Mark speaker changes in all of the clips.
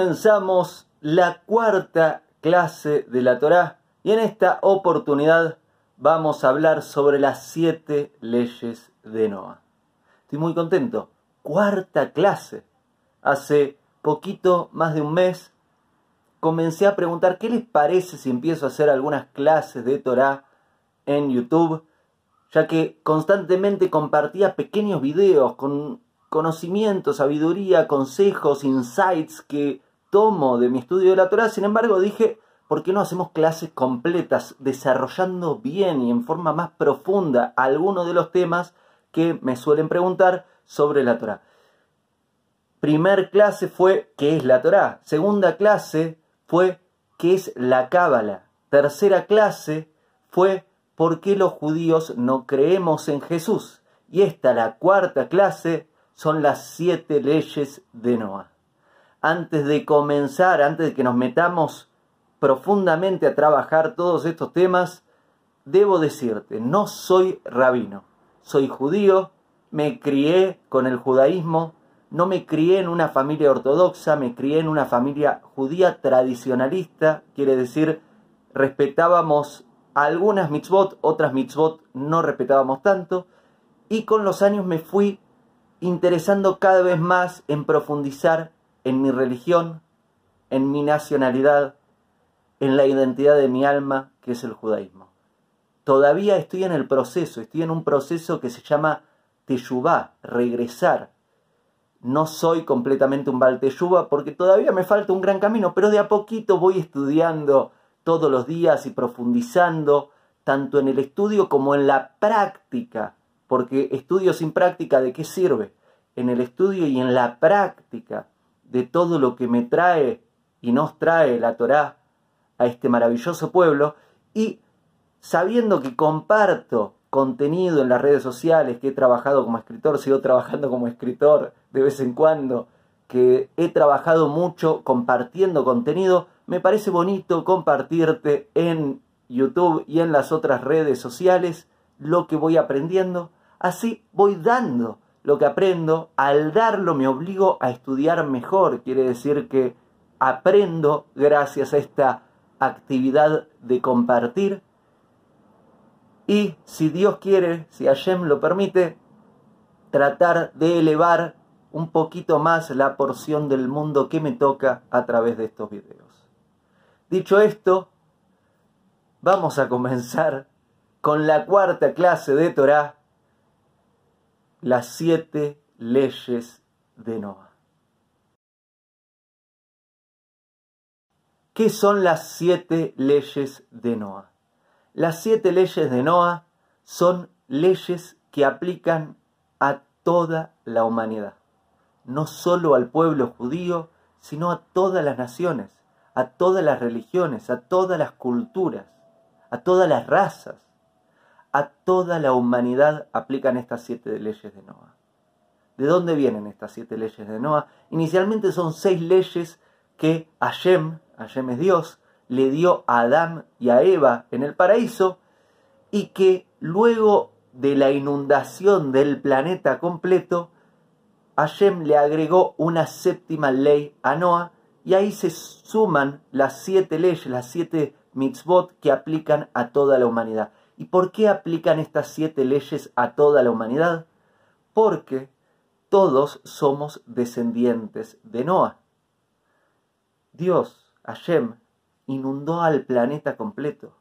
Speaker 1: comenzamos la cuarta clase de la Torá y en esta oportunidad vamos a hablar sobre las siete leyes de Noah. Estoy muy contento. Cuarta clase. Hace poquito, más de un mes, comencé a preguntar qué les parece si empiezo a hacer algunas clases de Torá en YouTube, ya que constantemente compartía pequeños videos con conocimiento, sabiduría, consejos, insights que tomo de mi estudio de la Torah. Sin embargo, dije, ¿por qué no hacemos clases completas desarrollando bien y en forma más profunda algunos de los temas que me suelen preguntar sobre la Torah? Primer clase fue ¿qué es la Torah? Segunda clase fue ¿qué es la Cábala? Tercera clase fue ¿por qué los judíos no creemos en Jesús? Y esta, la cuarta clase, son las siete leyes de Noah. Antes de comenzar, antes de que nos metamos profundamente a trabajar todos estos temas, debo decirte, no soy rabino, soy judío, me crié con el judaísmo, no me crié en una familia ortodoxa, me crié en una familia judía tradicionalista, quiere decir, respetábamos algunas mitzvot, otras mitzvot no respetábamos tanto, y con los años me fui interesando cada vez más en profundizar en mi religión, en mi nacionalidad, en la identidad de mi alma, que es el judaísmo. Todavía estoy en el proceso, estoy en un proceso que se llama teshuvah, regresar. No soy completamente un Baal porque todavía me falta un gran camino, pero de a poquito voy estudiando todos los días y profundizando tanto en el estudio como en la práctica porque estudio sin práctica, ¿de qué sirve? En el estudio y en la práctica de todo lo que me trae y nos trae la Torá a este maravilloso pueblo. Y sabiendo que comparto contenido en las redes sociales, que he trabajado como escritor, sigo trabajando como escritor de vez en cuando, que he trabajado mucho compartiendo contenido, me parece bonito compartirte en YouTube y en las otras redes sociales lo que voy aprendiendo. Así voy dando lo que aprendo. Al darlo me obligo a estudiar mejor. Quiere decir que aprendo gracias a esta actividad de compartir. Y si Dios quiere, si Hashem lo permite, tratar de elevar un poquito más la porción del mundo que me toca a través de estos videos. Dicho esto, vamos a comenzar con la cuarta clase de Torah las siete leyes de Noah. ¿Qué son las siete leyes de Noah? Las siete leyes de Noah son leyes que aplican a toda la humanidad, no solo al pueblo judío, sino a todas las naciones, a todas las religiones, a todas las culturas, a todas las razas a toda la humanidad aplican estas siete leyes de Noah. ¿De dónde vienen estas siete leyes de Noah? Inicialmente son seis leyes que Hashem, Hashem es Dios, le dio a Adán y a Eva en el paraíso y que luego de la inundación del planeta completo, Hashem le agregó una séptima ley a Noah y ahí se suman las siete leyes, las siete mitzvot que aplican a toda la humanidad. ¿Y por qué aplican estas siete leyes a toda la humanidad? Porque todos somos descendientes de Noah. Dios, Hashem, inundó al planeta completo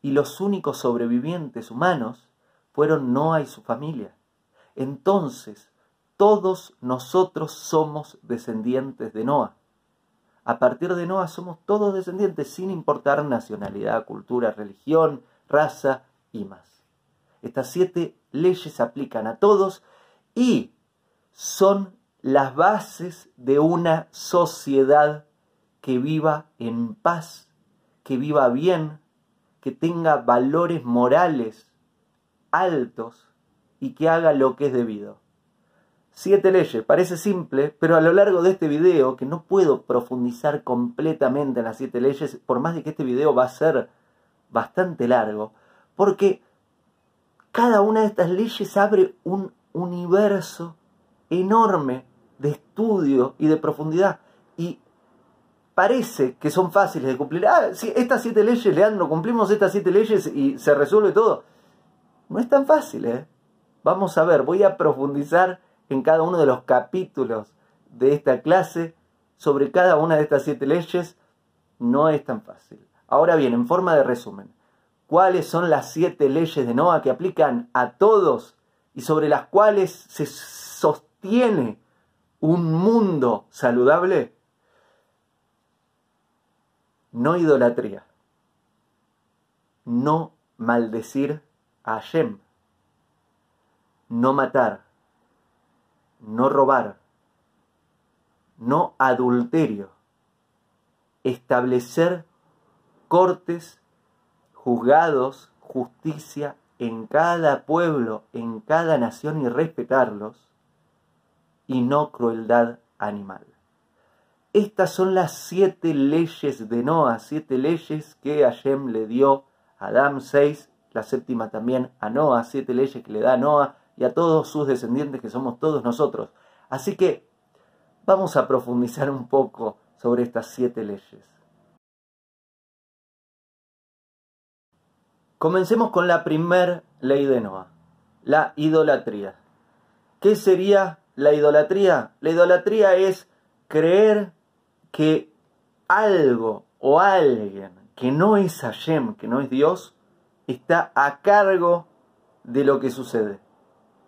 Speaker 1: y los únicos sobrevivientes humanos fueron Noah y su familia. Entonces, todos nosotros somos descendientes de Noah. A partir de Noah somos todos descendientes sin importar nacionalidad, cultura, religión, raza y más. Estas siete leyes se aplican a todos y son las bases de una sociedad que viva en paz, que viva bien, que tenga valores morales altos y que haga lo que es debido. Siete leyes, parece simple, pero a lo largo de este video, que no puedo profundizar completamente en las siete leyes, por más de que este video va a ser bastante largo, porque cada una de estas leyes abre un universo enorme de estudio y de profundidad. Y parece que son fáciles de cumplir. Ah, si estas siete leyes, Leandro, cumplimos estas siete leyes y se resuelve todo. No es tan fácil, ¿eh? Vamos a ver, voy a profundizar en cada uno de los capítulos de esta clase sobre cada una de estas siete leyes. No es tan fácil. Ahora bien, en forma de resumen, ¿cuáles son las siete leyes de Noah que aplican a todos y sobre las cuales se sostiene un mundo saludable? No idolatría. No maldecir a Hashem. No matar. No robar. No adulterio. Establecer cortes, juzgados, justicia en cada pueblo, en cada nación y respetarlos. Y no crueldad animal. Estas son las siete leyes de Noah, siete leyes que Hashem le dio a Adán 6, la séptima también a Noah, siete leyes que le da a Noah y a todos sus descendientes que somos todos nosotros. Así que vamos a profundizar un poco sobre estas siete leyes. Comencemos con la primer ley de Noah, la idolatría. ¿Qué sería la idolatría? La idolatría es creer que algo o alguien que no es Hashem, que no es Dios, está a cargo de lo que sucede.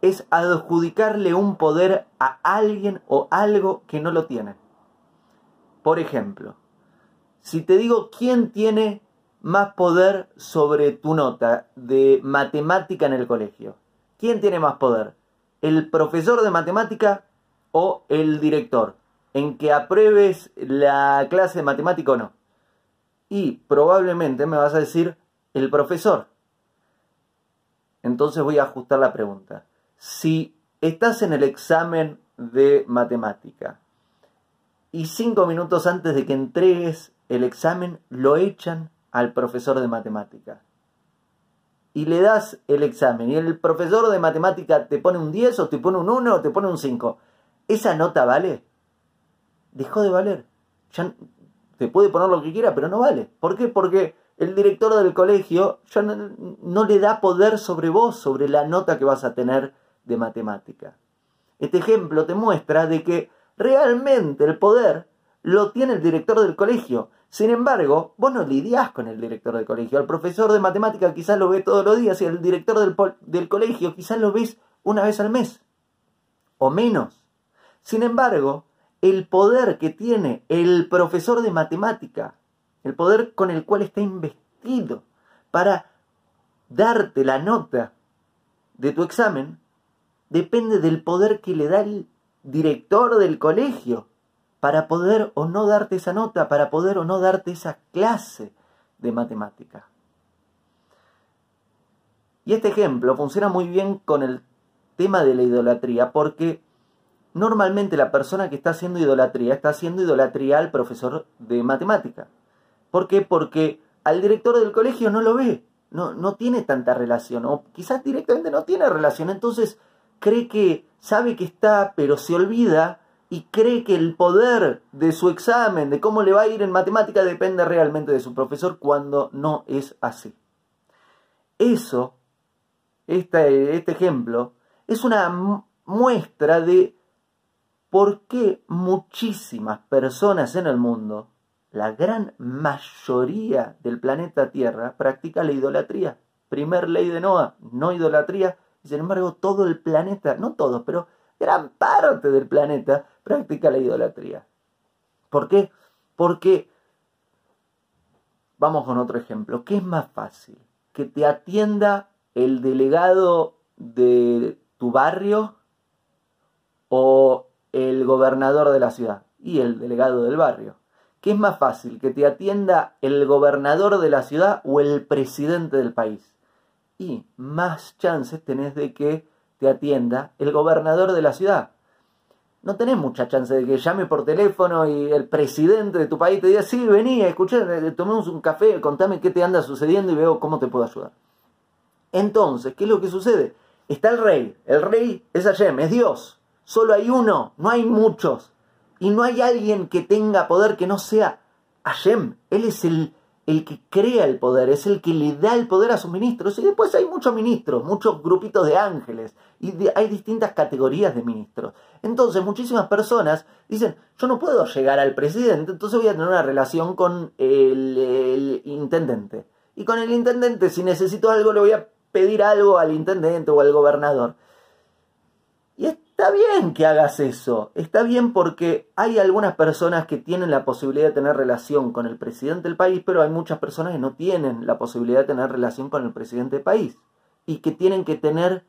Speaker 1: Es adjudicarle un poder a alguien o algo que no lo tiene. Por ejemplo, si te digo quién tiene más poder sobre tu nota de matemática en el colegio, ¿quién tiene más poder? ¿El profesor de matemática o el director? en que apruebes la clase de matemática o no. Y probablemente me vas a decir el profesor. Entonces voy a ajustar la pregunta. Si estás en el examen de matemática y cinco minutos antes de que entregues el examen lo echan al profesor de matemática y le das el examen y el profesor de matemática te pone un 10 o te pone un 1 o te pone un 5, ¿esa nota vale? dejó de valer. Ya te puede poner lo que quiera, pero no vale. ¿Por qué? Porque el director del colegio ya no, le da poder sobre vos, sobre la nota que vas a tener de matemática. Este ejemplo te muestra de que realmente el poder lo tiene el director del colegio. Sin embargo, vos no lidiás con el director del colegio. Al profesor de matemática quizás lo ve todos los días y al director del, del colegio quizás lo ves una vez al mes o menos. Sin embargo, el poder que tiene el profesor de matemática, el poder con el cual está investido para darte la nota de tu examen, depende del poder que le da el director del colegio para poder o no darte esa nota, para poder o no darte esa clase de matemática. Y este ejemplo funciona muy bien con el tema de la idolatría porque Normalmente la persona que está haciendo idolatría está haciendo idolatría al profesor de matemática. ¿Por qué? Porque al director del colegio no lo ve, no, no tiene tanta relación, o quizás directamente no tiene relación, entonces cree que sabe que está, pero se olvida y cree que el poder de su examen, de cómo le va a ir en matemática, depende realmente de su profesor cuando no es así. Eso, este, este ejemplo, es una muestra de ¿Por qué muchísimas personas en el mundo, la gran mayoría del planeta Tierra, practica la idolatría? Primer ley de Noah, no idolatría. Y sin embargo, todo el planeta, no todo, pero gran parte del planeta practica la idolatría. ¿Por qué? Porque, vamos con otro ejemplo, ¿qué es más fácil? ¿Que te atienda el delegado de tu barrio o el gobernador de la ciudad y el delegado del barrio. ¿Qué es más fácil, que te atienda el gobernador de la ciudad o el presidente del país? Y más chances tenés de que te atienda el gobernador de la ciudad. No tenés mucha chance de que llame por teléfono y el presidente de tu país te diga, sí, vení, escuché, eh, tomemos un café, contame qué te anda sucediendo y veo cómo te puedo ayudar. Entonces, ¿qué es lo que sucede? Está el rey. El rey es Hashem, es Dios. Solo hay uno, no hay muchos. Y no hay alguien que tenga poder que no sea Hashem. Él es el, el que crea el poder, es el que le da el poder a sus ministros. Y después hay muchos ministros, muchos grupitos de ángeles, y hay distintas categorías de ministros. Entonces muchísimas personas dicen, yo no puedo llegar al presidente, entonces voy a tener una relación con el, el intendente. Y con el intendente, si necesito algo, le voy a pedir algo al intendente o al gobernador. Está bien que hagas eso, está bien porque hay algunas personas que tienen la posibilidad de tener relación con el presidente del país, pero hay muchas personas que no tienen la posibilidad de tener relación con el presidente del país y que tienen que tener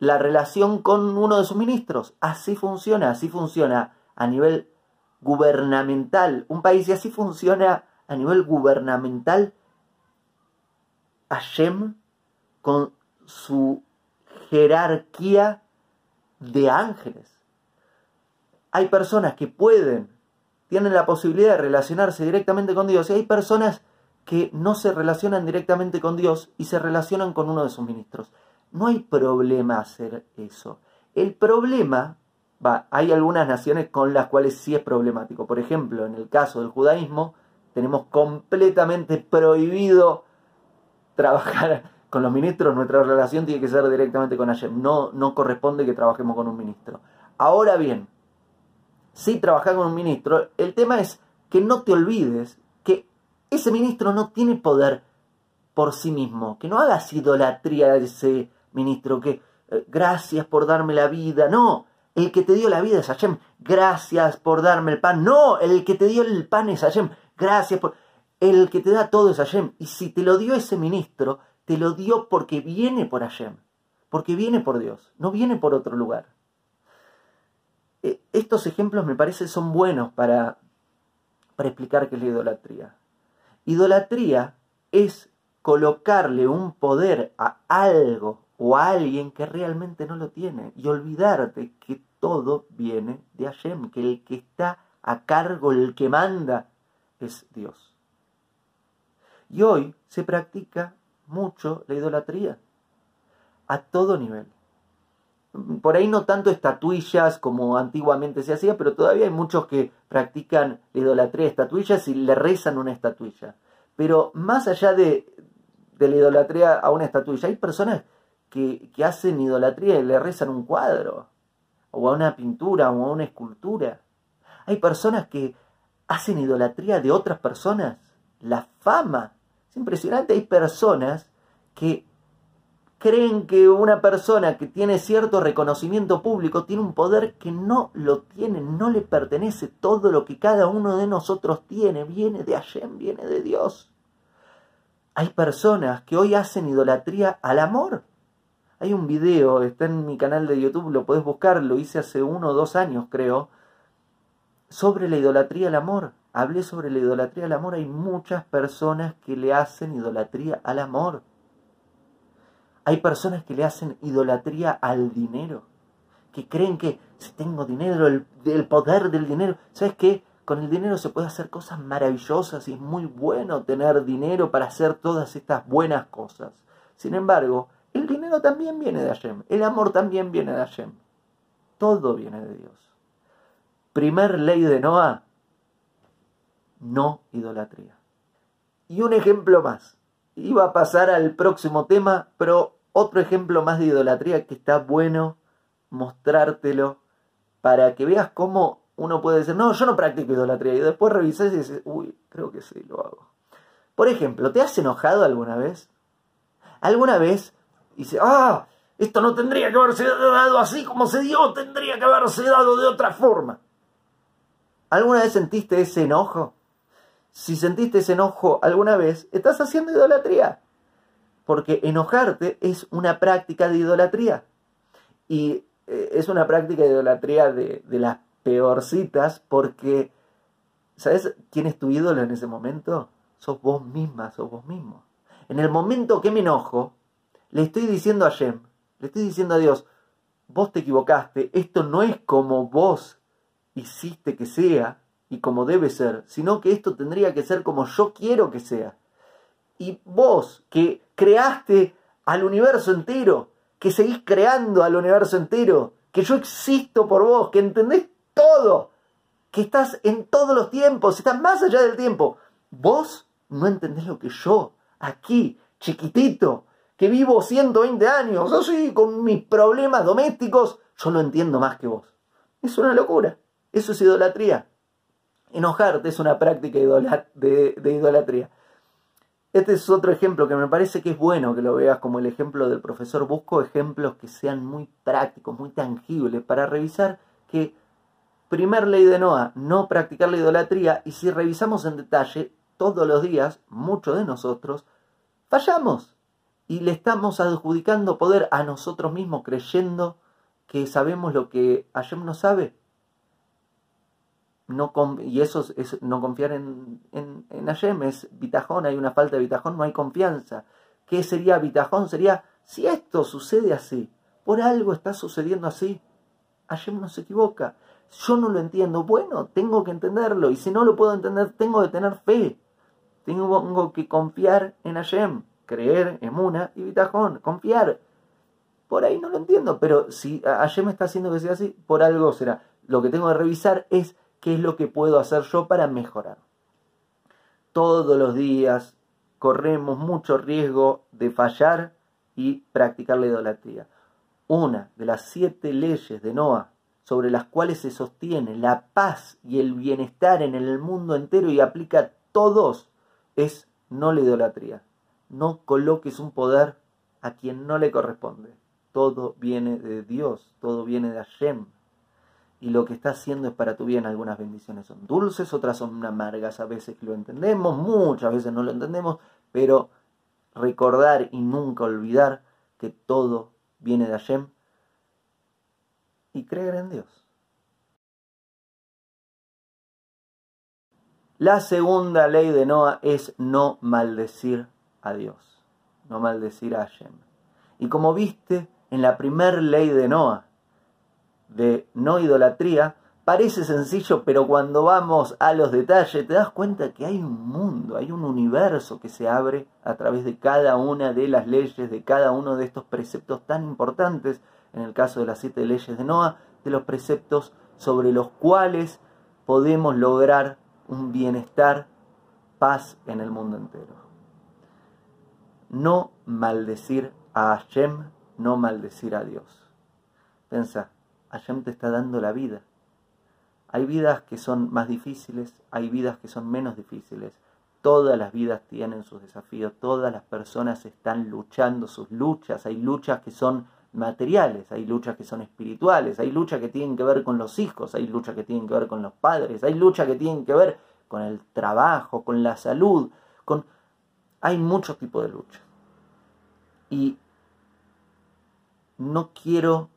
Speaker 1: la relación con uno de sus ministros. Así funciona, así funciona a nivel gubernamental un país y así funciona a nivel gubernamental Hashem con su jerarquía de ángeles. Hay personas que pueden, tienen la posibilidad de relacionarse directamente con Dios y hay personas que no se relacionan directamente con Dios y se relacionan con uno de sus ministros. No hay problema hacer eso. El problema, va, hay algunas naciones con las cuales sí es problemático. Por ejemplo, en el caso del judaísmo, tenemos completamente prohibido trabajar con los ministros, nuestra relación tiene que ser directamente con Hashem. No, no corresponde que trabajemos con un ministro. Ahora bien, si trabajas con un ministro, el tema es que no te olvides que ese ministro no tiene poder por sí mismo, que no hagas idolatría a ese ministro, que eh, gracias por darme la vida, no, el que te dio la vida es Hashem, gracias por darme el pan, no, el que te dio el pan es Hashem, gracias por... El que te da todo es Hashem, y si te lo dio ese ministro, te lo dio porque viene por Hashem, porque viene por Dios, no viene por otro lugar. Eh, estos ejemplos me parece son buenos para, para explicar qué es la idolatría. Idolatría es colocarle un poder a algo o a alguien que realmente no lo tiene y olvidarte que todo viene de Hashem, que el que está a cargo, el que manda, es Dios. Y hoy se practica mucho la idolatría, a todo nivel. Por ahí no tanto estatuillas como antiguamente se hacía, pero todavía hay muchos que practican la idolatría de estatuillas y le rezan una estatuilla. Pero más allá de, de la idolatría a una estatuilla, hay personas que, que hacen idolatría y le rezan un cuadro, o a una pintura, o a una escultura. Hay personas que hacen idolatría de otras personas, la fama, es impresionante, hay personas que creen que una persona que tiene cierto reconocimiento público tiene un poder que no lo tiene, no le pertenece. Todo lo que cada uno de nosotros tiene viene de Hashem, viene de Dios. Hay personas que hoy hacen idolatría al amor. Hay un video, está en mi canal de YouTube, lo puedes buscar, lo hice hace uno o dos años creo, sobre la idolatría al amor hablé sobre la idolatría al amor, hay muchas personas que le hacen idolatría al amor. Hay personas que le hacen idolatría al dinero, que creen que si tengo dinero, el, poder del dinero, ¿sabes qué? Con el dinero se puede hacer cosas maravillosas y es muy bueno tener dinero para hacer todas estas buenas cosas. Sin embargo, el dinero también viene de Hashem, el amor también viene de Hashem. Todo viene de Dios. Primer ley de Noah, no idolatría. Y un ejemplo más. Iba a pasar al próximo tema, pero otro ejemplo más de idolatría que está bueno mostrártelo para que veas cómo uno puede decir, no, yo no practico idolatría. Y después revisas y dices, uy, creo que sí, lo hago. Por ejemplo, ¿te has enojado alguna vez? ¿Alguna vez dice, ah, esto no tendría que haberse dado así como se dio, tendría que haberse dado de otra forma? ¿Alguna vez sentiste ese enojo? Si sentiste ese enojo alguna vez, estás haciendo idolatría. Porque enojarte es una práctica de idolatría. Y eh, es una práctica de idolatría de, las peorcitas porque, ¿sabes quién es tu ídolo en ese momento? Sos vos misma, sos vos mismo. En el momento que me enojo, le estoy diciendo a Shem, le estoy diciendo a Dios, vos te equivocaste, esto no es como vos hiciste que sea, y como debe ser, sino que esto tendría que ser como yo quiero que sea. Y vos, que creaste al universo entero, que seguís creando al universo entero, que yo existo por vos, que entendés todo, que estás en todos los tiempos, estás más allá del tiempo, vos no entendés lo que yo, aquí, chiquitito, que vivo 120 años, así, con mis problemas domésticos, yo lo entiendo más que vos. Es una locura. Eso es idolatría. Enojarte es una práctica de, idolatría. Este es otro ejemplo que me parece que es bueno que lo veas como el ejemplo del profesor. Busco ejemplos que sean muy prácticos, muy tangibles, para revisar que, primer ley de Noah, no practicar la idolatría, y si revisamos en detalle, todos los días, muchos de nosotros, fallamos y le estamos adjudicando poder a nosotros mismos creyendo que sabemos lo que Hashem no sabe no y eso es, no confiar en, en, en, Hashem, es bitajón, hay una falta de bitajón, no hay confianza. ¿Qué sería bitajón? Sería, si esto sucede así, por algo está sucediendo así, Hashem no se equivoca. Yo no lo entiendo, bueno, tengo que entenderlo, y si no lo puedo entender, tengo que tener fe. Tengo que confiar en Hashem, creer en Muna y bitajón, confiar. Por ahí no lo entiendo, pero si Hashem está haciendo que sea así, por algo será. Lo que tengo que revisar es qué es lo que puedo hacer yo para mejorar. Todos los días corremos mucho riesgo de fallar y practicar la idolatría. Una de las siete leyes de Noah sobre las cuales se sostiene la paz y el bienestar en el mundo entero y aplica a todos es no la idolatría. No coloques un poder a quien no le corresponde. Todo viene de Dios, todo viene de Hashem y lo que está haciendo es para tu bien. Algunas bendiciones son dulces, otras son amargas. A veces lo entendemos, muchas veces no lo entendemos, pero recordar y nunca olvidar que todo viene de Hashem y creer en Dios. La segunda ley de Noah es no maldecir a Dios, no maldecir a Hashem. Y como viste en la primera ley de Noah, de no idolatría, parece sencillo, pero cuando vamos a los detalles te das cuenta que hay un mundo, hay un universo que se abre a través de cada una de las leyes, de cada uno de estos preceptos tan importantes, en el caso de las siete leyes de Noah, de los preceptos sobre los cuales podemos lograr un bienestar, paz en el mundo entero. No maldecir a Hashem, no maldecir a Dios. Pensa, Hashem te está dando la vida. Hay vidas que son más difíciles, hay vidas que son menos difíciles. Todas las vidas tienen sus desafíos, todas las personas están luchando sus luchas. Hay luchas que son materiales, hay luchas que son espirituales, hay luchas que tienen que ver con los hijos, hay luchas que tienen que ver con los padres, hay luchas que tienen que ver con el trabajo, con la salud, con... Hay muchos tipos de luchas. Y no quiero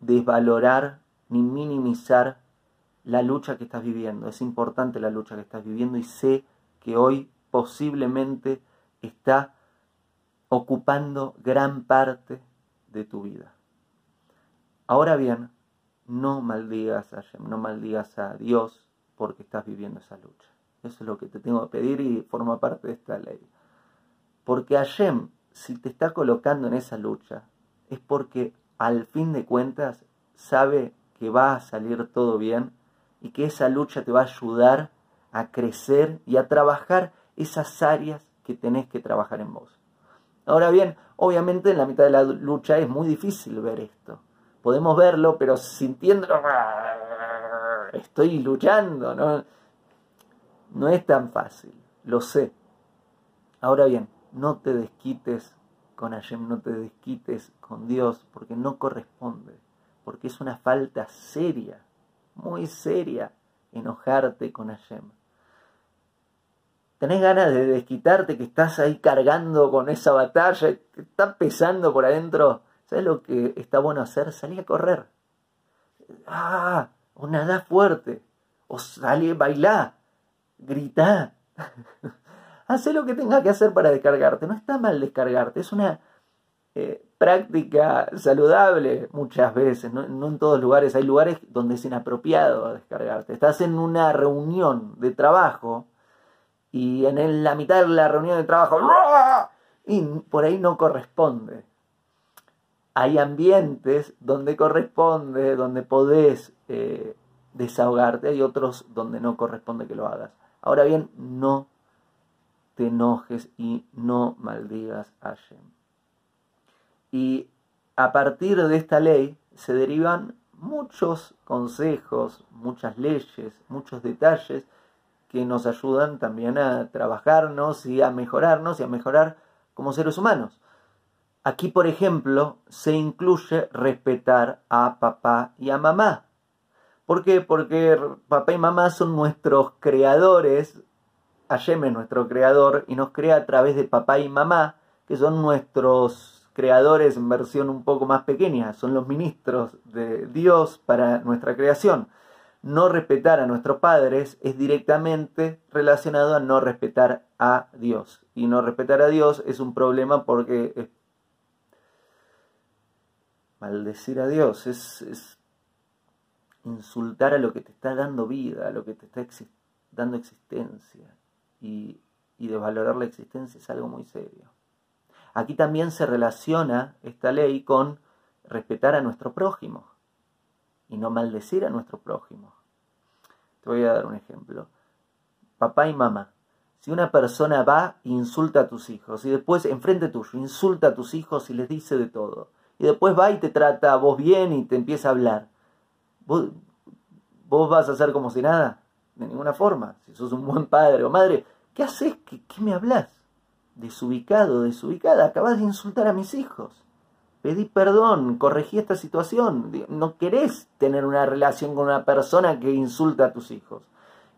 Speaker 1: desvalorar ni minimizar la lucha que estás viviendo. Es importante la lucha que estás viviendo y sé que hoy posiblemente está ocupando gran parte de tu vida. Ahora bien, no maldigas a no maldigas a Dios porque estás viviendo esa lucha. Eso es lo que te tengo que pedir y forma parte de esta ley. Porque Hashem, si te está colocando en esa lucha, es porque al fin de cuentas sabe que va a salir todo bien y que esa lucha te va a ayudar a crecer y a trabajar esas áreas que tenés que trabajar en vos. Ahora bien, obviamente en la mitad de la lucha es muy difícil ver esto. Podemos verlo, pero sintiendo, estoy luchando, ¿no? No es tan fácil, lo sé. Ahora bien, no te desquites con Hashem, no te desquites con Dios, porque no corresponde, porque es una falta seria, muy seria, enojarte con Hashem. ¿Tenés ganas de desquitarte que estás ahí cargando con esa batalla, que está pesando por adentro? ¿Sabes lo que está bueno hacer? Salí a correr. Ah, o nada fuerte. O salí a bailar. Haz lo que tengas que hacer para descargarte. No está mal descargarte, es una eh, práctica saludable muchas veces. No, en todos lugares. Hay lugares donde es inapropiado descargarte. Estás en una reunión de trabajo y en la mitad de la reunión de trabajo y por ahí no corresponde. Hay ambientes donde corresponde, donde podés eh, desahogarte, hay otros donde no corresponde que lo hagas. Ahora bien, no te enojes y no maldigas a Hashem. Y a partir de esta ley se derivan muchos consejos, muchas leyes, muchos detalles que nos ayudan también a trabajarnos y a mejorarnos y a mejorar como seres humanos. Aquí, por ejemplo, se incluye respetar a papá y a mamá. ¿Por qué? Porque papá y mamá son nuestros creadores, Hashem es nuestro creador y nos crea a través de papá y mamá, que son nuestros creadores en versión un poco más pequeña, son los ministros de Dios para nuestra creación. No respetar a nuestros padres es directamente relacionado a no respetar a Dios. Y no respetar a Dios es un problema porque es maldecir a Dios, es, es, insultar a lo que te está dando vida, a lo que te está dando existencia y, y desvalorar la existencia es algo muy serio. Aquí también se relaciona esta ley con respetar a nuestro prójimo y no maldecir a nuestro prójimo. Te voy a dar un ejemplo. Papá y mamá. Si una persona va e insulta a tus hijos y después enfrente tuyo insulta a tus hijos y les dice de todo, y después va y te trata a vos bien y te empieza a hablar, ¿vos, vos vas a hacer como si nada? De ninguna forma. Si sos un buen padre o madre, ¿qué haces? ¿Qué, me hablas? Desubicado, desubicada, acabas de insultar a mis hijos. Pedí perdón, corregí esta situación. No querés tener una relación con una persona que insulta a tus hijos.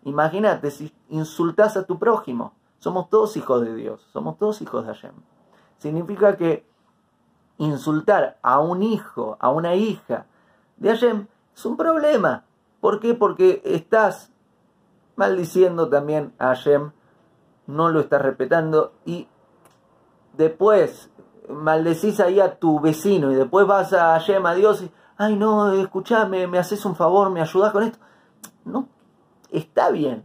Speaker 1: Imagínate si insultas a tu prójimo. Somos todos hijos de Dios, somos todos hijos de Hashem. Significa que insultar a un hijo, a una hija de Hashem es un problema. ¿Por qué? Porque estás maldiciendo también a Hashem, no lo estás respetando y después maldecís ahí a tu vecino y después vas a Hashem, a Dios y, ay no, escuchame, me haces un favor, me ayudas con esto. No, está bien,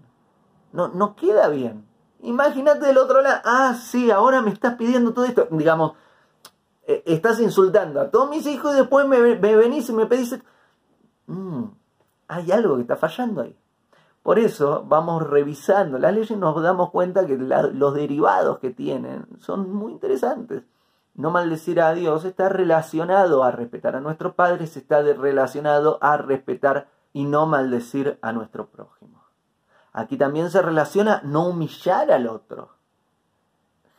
Speaker 1: no, no queda bien. Imagínate del otro lado, ah, sí, ahora me estás pidiendo todo esto. Digamos, eh, estás insultando a todos mis hijos y después me, venís y me pedís... Mm, hay algo que está fallando ahí. Por eso vamos revisando las leyes y nos damos cuenta que los derivados que tienen son muy interesantes. No maldecir a Dios está relacionado a respetar a nuestros padres, está relacionado a respetar y no maldecir a nuestro prójimo. Aquí también se relaciona no humillar al otro.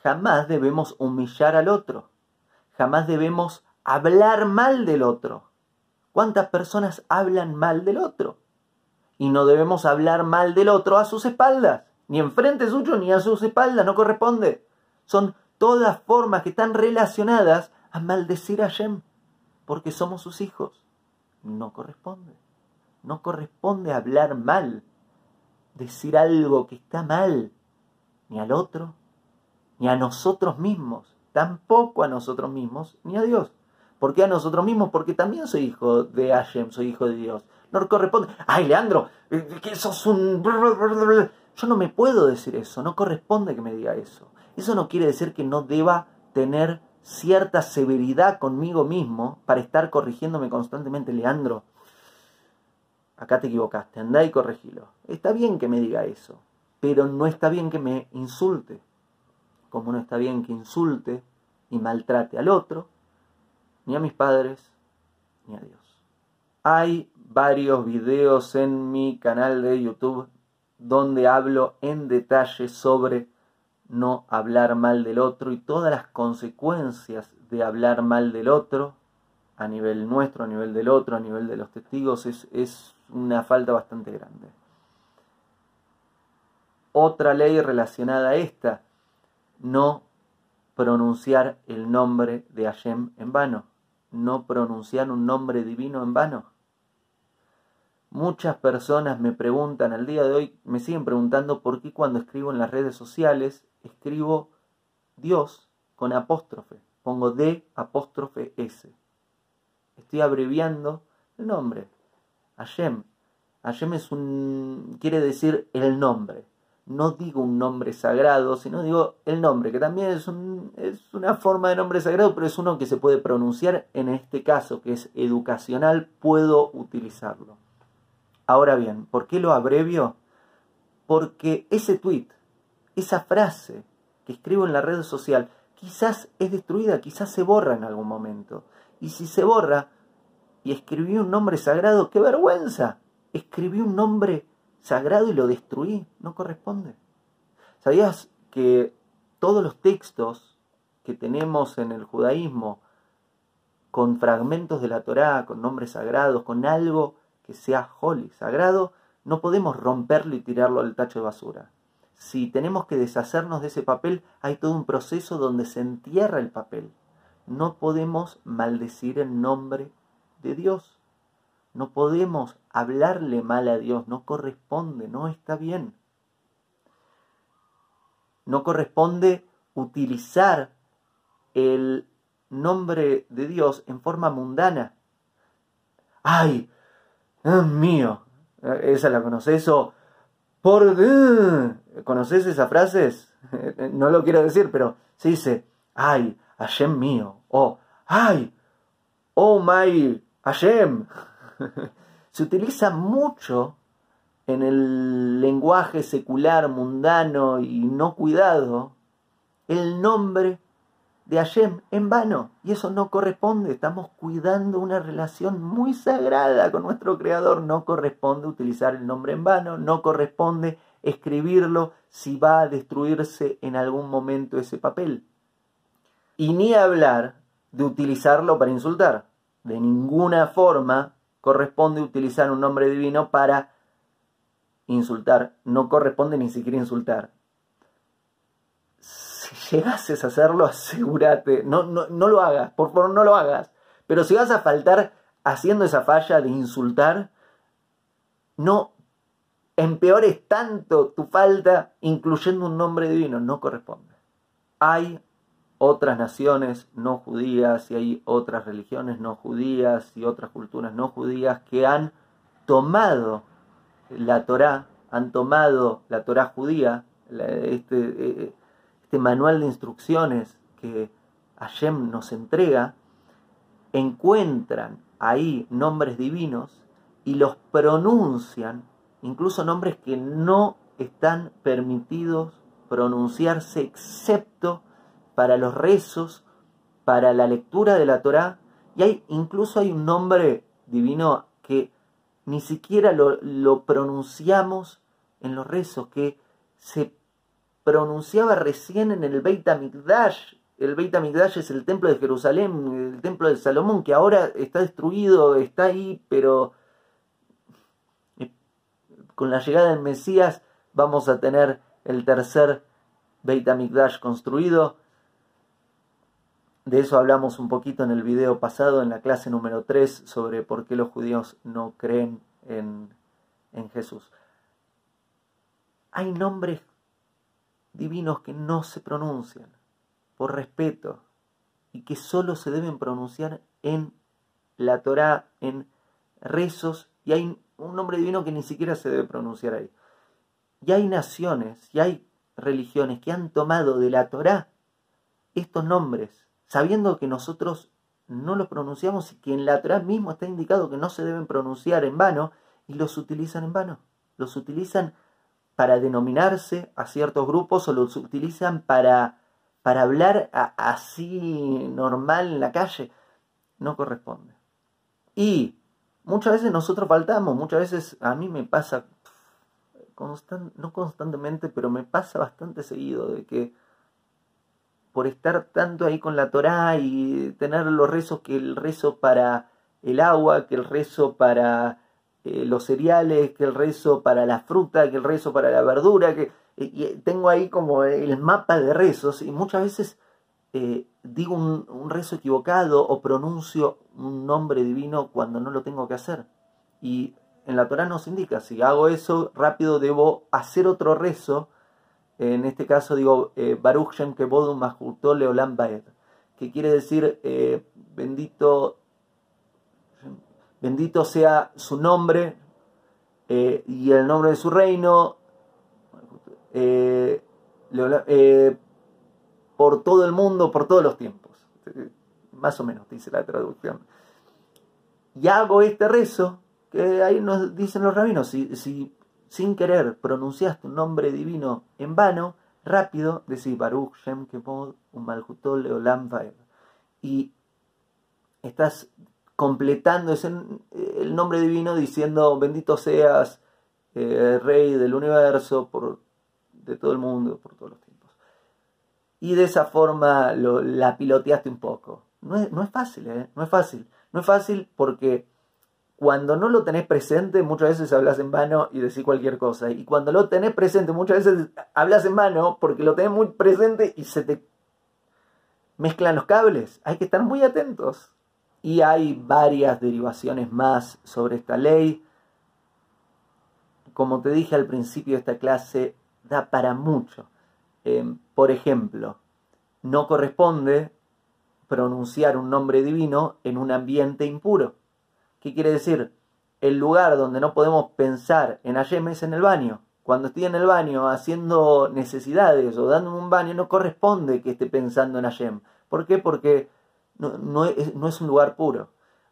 Speaker 1: Jamás debemos humillar al otro. Jamás debemos hablar mal del otro. ¿Cuántas personas hablan mal del otro? Y no debemos hablar mal del otro a sus espaldas, ni enfrente suyo ni a sus espaldas, no corresponde. Son todas formas que están relacionadas a maldecir a Shem, porque somos sus hijos. No corresponde. No corresponde hablar mal, decir algo que está mal, ni al otro, ni a nosotros mismos, tampoco a nosotros mismos, ni a Dios. ¿Por qué a nosotros mismos? Porque también soy hijo de Hashem, soy hijo de Dios no corresponde. Ay, Leandro, eh, que sos un... Yo no me puedo decir eso, no corresponde que me diga eso. Eso no quiere decir que no deba tener cierta severidad conmigo mismo para estar corrigiéndome constantemente, Leandro. Acá te equivocaste, andá y corregilo. Está bien que me diga eso, pero no está bien que me insulte. Como no está bien que insulte y maltrate al otro, ni a mis padres, ni a Dios. Hay varios videos en mi canal de YouTube donde hablo en detalle sobre no hablar mal del otro y todas las consecuencias de hablar mal del otro a nivel nuestro, a nivel del otro, a nivel de los testigos, es, es una falta bastante grande. Otra ley relacionada a esta, no pronunciar el nombre de Hashem en vano, no pronunciar un nombre divino en vano. Muchas personas me preguntan al día de hoy, me siguen preguntando por qué cuando escribo en las redes sociales escribo Dios con apóstrofe. Pongo D apóstrofe S. Estoy abreviando el nombre. Hashem. Hashem es un, quiere decir el nombre. No digo un nombre sagrado, sino digo el nombre, que también es, es una forma de nombre sagrado, pero es uno que se puede pronunciar. En este caso, que es educacional, puedo utilizarlo. Ahora bien, ¿por qué lo abrevio? Porque ese tweet, esa frase, que escribo en la red social, quizás es destruida, quizás se borra en algún momento. Y si se borra y escribí un nombre sagrado, qué vergüenza. Escribí un nombre sagrado y lo destruí, no corresponde. ¿Sabías que todos los textos que tenemos en el judaísmo, con fragmentos de la Torá, con nombres sagrados, con algo que sea holy, sagrado, no podemos romperlo y tirarlo al tacho de basura. Si tenemos que deshacernos de ese papel, hay todo un proceso donde se entierra el papel. No podemos maldecir el nombre de Dios. No podemos hablarle mal a Dios, no corresponde, no está bien. No corresponde utilizar el nombre de Dios en forma mundana. ¡Ay! ¡Es mío! ¿Esa la conoces? O por... ¿Conoces esas frases? no lo quiero decir, pero se dice, ¡ay! Hashem mío. O ¡ay! ¡Oh my Hashem! se utiliza mucho en el lenguaje secular, mundano y no cuidado el nombre de Hashem en vano. Y eso no corresponde. Estamos cuidando una relación muy sagrada con nuestro Creador. No corresponde utilizar el nombre en vano. No corresponde escribirlo si va a destruirse en algún momento ese papel. Y ni hablar de utilizarlo para insultar. De ninguna forma corresponde utilizar un nombre divino para insultar. No corresponde ni siquiera insultar si llegases a hacerlo, asegúrate, no, no, no lo hagas, por favor no lo hagas. Pero si vas a faltar haciendo esa falla de insultar, no empeores tanto tu falta incluyendo un nombre divino, no corresponde. Hay otras naciones no judías y hay otras religiones no judías y otras culturas no judías que han tomado la Torá, han tomado la Torá judía, este, eh, este manual de instrucciones que Hashem nos entrega, encuentran ahí nombres divinos y los pronuncian, incluso nombres que no están permitidos pronunciarse excepto para los rezos, para la lectura de la Torá, y hay, incluso hay un nombre divino que ni siquiera lo, lo pronunciamos en los rezos, que se pronunciaba recién en el Beit HaMikdash. El Beit HaMikdash es el templo de Jerusalén, el templo de Salomón, que ahora está destruido, está ahí, pero eh, con la llegada del Mesías vamos a tener el tercer Beit HaMikdash construido. De eso hablamos un poquito en el video pasado, en la clase número 3, sobre por qué los judíos no creen en, en Jesús. Hay nombres divinos que no se pronuncian por respeto y que solo se deben pronunciar en la Torá, en rezos, y hay un nombre divino que ni siquiera se debe pronunciar ahí. Y hay naciones y hay religiones que han tomado de la Torá estos nombres, sabiendo que nosotros no los pronunciamos y que en la Torá mismo está indicado que no se deben pronunciar en vano, y los utilizan en vano. Los utilizan para denominarse a ciertos grupos o los utilizan para, para hablar así normal en la calle. No corresponde. Y muchas veces nosotros faltamos, muchas veces a mí me pasa, no constantemente, pero me pasa bastante seguido de que por estar tanto ahí con la Torá y tener los rezos, que el rezo para el agua, que el rezo para eh, los cereales, que el rezo para la fruta, que el rezo para la verdura, que tengo ahí como el mapa de rezos y muchas veces eh, digo un, rezo equivocado o pronuncio un nombre divino cuando no lo tengo que hacer. Y en la Torah nos indica, si hago eso rápido debo hacer otro rezo, en este caso digo eh, Baruch Shem Kebodum Leolam Baed, que quiere decir bendito Bendito sea su nombre eh, y el nombre de su reino eh, eh, por todo el mundo, por todos los tiempos. Más o menos, dice la traducción. Y hago este rezo, que ahí nos dicen los rabinos, si, si sin querer pronunciaste un nombre divino en vano, rápido decís Baruch Shem Kevod Umalhutol Leolam Y estás completando ese, el nombre divino diciendo bendito seas, eh, rey del universo, por, de todo el mundo, por todos los tiempos. Y de esa forma la piloteaste un poco. No es, no es fácil, ¿eh? No es fácil. No es fácil porque cuando no lo tenés presente, muchas veces hablas en vano y decís cualquier cosa. Y cuando lo tenés presente, muchas veces hablas en vano porque lo tenés muy presente y se te mezclan los cables. Hay que estar muy atentos. Y hay varias derivaciones más sobre esta ley. Como te dije al principio esta clase, da para mucho. Em, por ejemplo, no corresponde pronunciar un nombre divino en un ambiente impuro. ¿Qué quiere decir? El lugar donde no podemos pensar en Hashem es en el baño. Cuando estoy en el baño haciendo necesidades o dándome un baño, no corresponde que esté pensando en Hashem. ¿Por qué? Porque no, es, un lugar puro.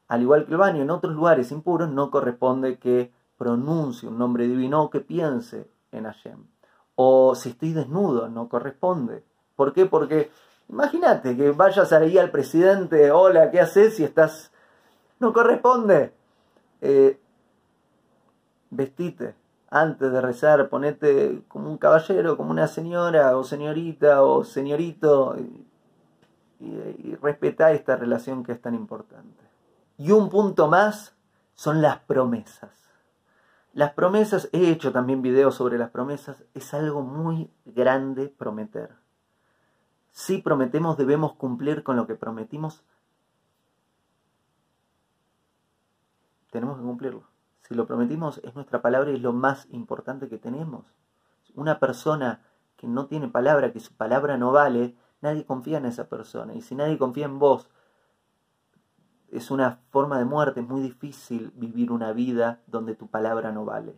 Speaker 1: Al igual que el baño en otros lugares impuros, no corresponde que pronuncie un nombre divino o que piense en Hashem. O si estoy desnudo, no corresponde. ¿Por qué? Porque imagínate que vayas ahí al presidente, hola, ¿qué haces si estás no corresponde. Eh, vestite antes de rezar, ponete como un caballero, como una señora o señorita o señorito y, respetá esta relación que es tan importante. Y un punto más son las promesas. Las promesas, he hecho también videos sobre las promesas, es algo muy grande prometer. Si prometemos debemos cumplir con lo que prometimos tenemos que cumplirlo. Si lo prometimos, es nuestra palabra y es lo más importante que tenemos. Una persona que no tiene palabra, que su palabra no vale, nadie confía en esa persona. Y si nadie confía en vos, es una forma de muerte. Es muy difícil vivir una vida donde tu palabra no vale.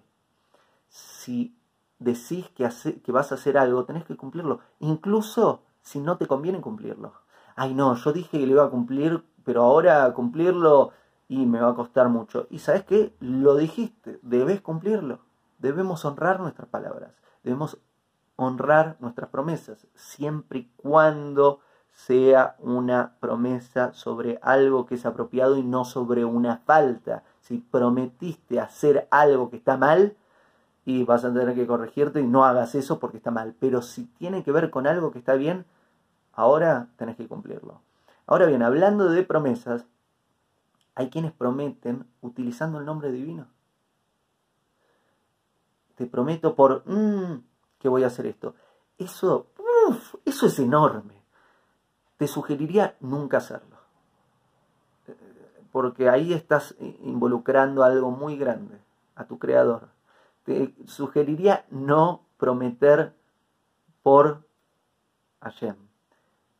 Speaker 1: Si decís que, que vas a hacer algo, tenés que cumplirlo. Incluso si no te conviene cumplirlo. Ay, no, yo dije que lo iba a cumplir, pero ahora cumplirlo y me va a costar mucho. Y sabes qué, lo dijiste, debes cumplirlo. Debemos honrar nuestras palabras, debemos honrar nuestras promesas, siempre y cuando sea una promesa sobre algo que es apropiado y no sobre una falta. Si prometiste hacer algo que está mal, y vas a tener que corregirte y no hagas eso porque está mal. Pero si tiene que ver con algo que está bien, ahora tenés que cumplirlo. Ahora bien, hablando de promesas, hay quienes prometen utilizando el nombre divino. Te prometo por mm, que voy a hacer esto. Eso, eso es enorme. Te sugeriría nunca hacerlo. Porque ahí estás involucrando algo muy grande, a tu creador. Te sugeriría no prometer por Hashem.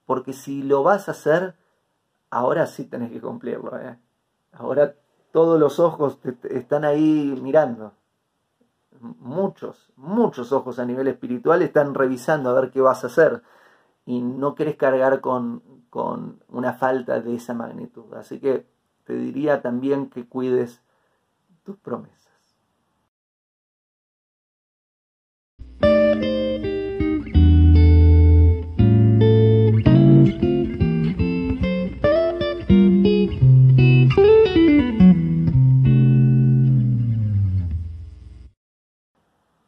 Speaker 1: Porque si lo vas a hacer, ahora sí tenés que cumplirlo. ¿eh? Ahora todos los ojos te, están ahí mirando. Muchos, muchos ojos a nivel espiritual están revisando a ver qué vas a hacer. Y no querés cargar con, con una falta de esa magnitud. Así que te diría también que cuides tus promesas.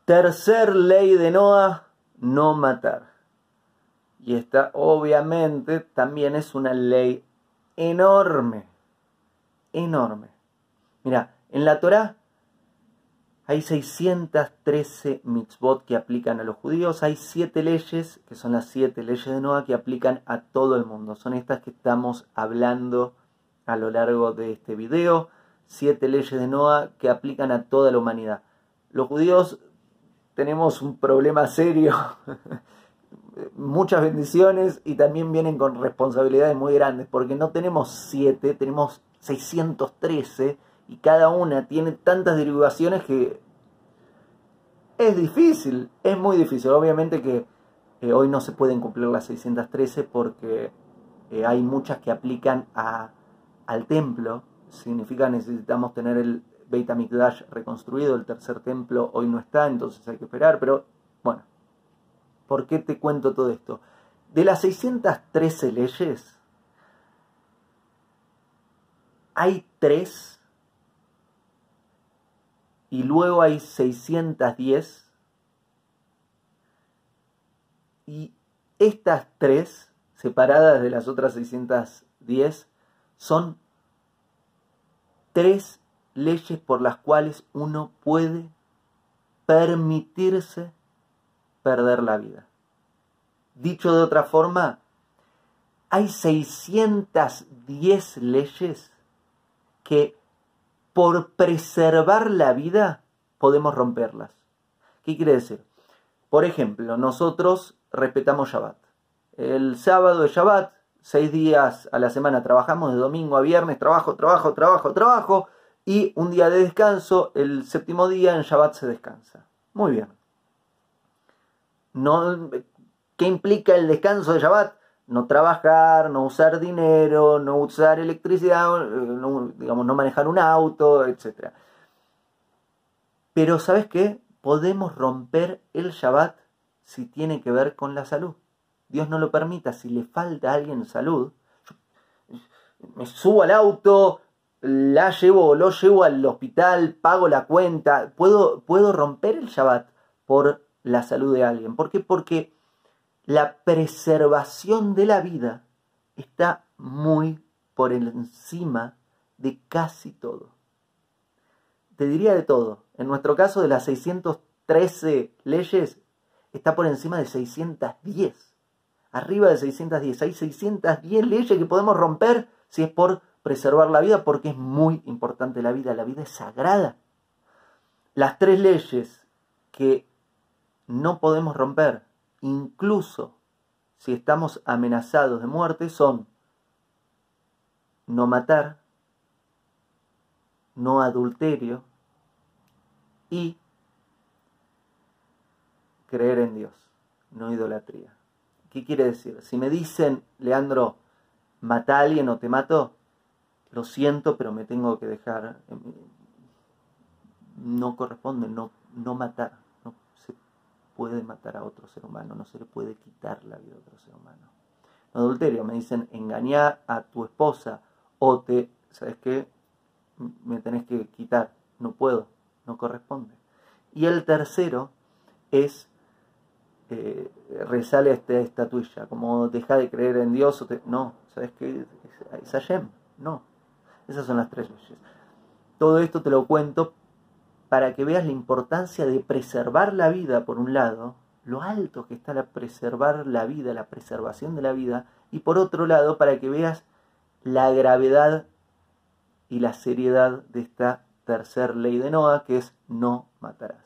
Speaker 1: Tercer ley de Noah, no matar. Y esta obviamente también es una ley enorme, enorme. Mira, en la Torá hay 613 mitzvot que aplican a los judíos, hay siete leyes, que son las siete leyes de Noah, que aplican a todo el mundo. Son estas que estamos hablando a lo largo de este video. Siete leyes de Noah que aplican a toda la humanidad. Los judíos tenemos un problema serio, muchas bendiciones y también vienen con responsabilidades muy grandes, porque no tenemos siete, tenemos 613 y cada una tiene tantas derivaciones que es difícil, es muy difícil. Obviamente que eh, hoy no se pueden cumplir las 613 porque eh, hay muchas que aplican a, al templo, significa necesitamos tener el, Beit HaMikdash reconstruido, el tercer templo hoy no está, entonces hay que esperar, pero bueno, ¿Por qué te cuento todo esto? De las 613 leyes, hay tres y luego hay 610 y estas tres, separadas de las otras 610, son tres leyes por las cuales uno puede permitirse perder la vida. Dicho de otra forma, hay 610 leyes que por preservar la vida podemos romperlas. ¿Qué quiere decir? Por ejemplo, nosotros respetamos Shabbat. El sábado de Shabbat, seis días a la semana trabajamos, de domingo a viernes, trabajo, trabajo, trabajo, trabajo, y un día de descanso, el séptimo día en Shabbat se descansa. Muy bien. No, ¿Qué implica el descanso de Shabbat? No trabajar, no usar dinero, no usar electricidad, no, digamos, no manejar un auto, etc. Pero ¿sabes qué? Podemos romper el Shabbat si tiene que ver con la salud. Dios no lo permita, si le falta a alguien salud, me subo al auto, la llevo o lo llevo al hospital, pago la cuenta, puedo, puedo romper el Shabbat por la salud de alguien. ¿Por qué? Porque la preservación de la vida está muy por encima de casi todo. Te diría de todo. En nuestro caso, de las 613 leyes, está por encima de 610. Arriba de 610. Hay 610 leyes que podemos romper si es por preservar la vida, porque es muy importante la vida. La vida es sagrada. Las tres leyes que no podemos romper, incluso si estamos amenazados de muerte, son no matar, no adulterio y creer en Dios, no idolatría. ¿Qué quiere decir? Si me dicen, Leandro, mata a alguien o te mato, lo siento, pero me tengo que dejar. No corresponde, no, no matar. No se puede matar a otro ser humano, no se le puede quitar la vida a otro ser humano. No adulterio, me dicen engañar a tu esposa o te, ¿sabes qué? Me tenés que quitar. No puedo, no corresponde. Y el tercero es eh, resale esta estatuilla, como deja de creer en Dios, o no, ¿sabes qué? Es Hashem, no. Esas son las tres leyes. Todo esto te lo cuento para que veas la importancia de preservar la vida, por un lado, lo alto que está la preservar la vida, la preservación de la vida, y por otro lado, para que veas la gravedad y la seriedad de esta tercera ley de Noah, que es no matarás.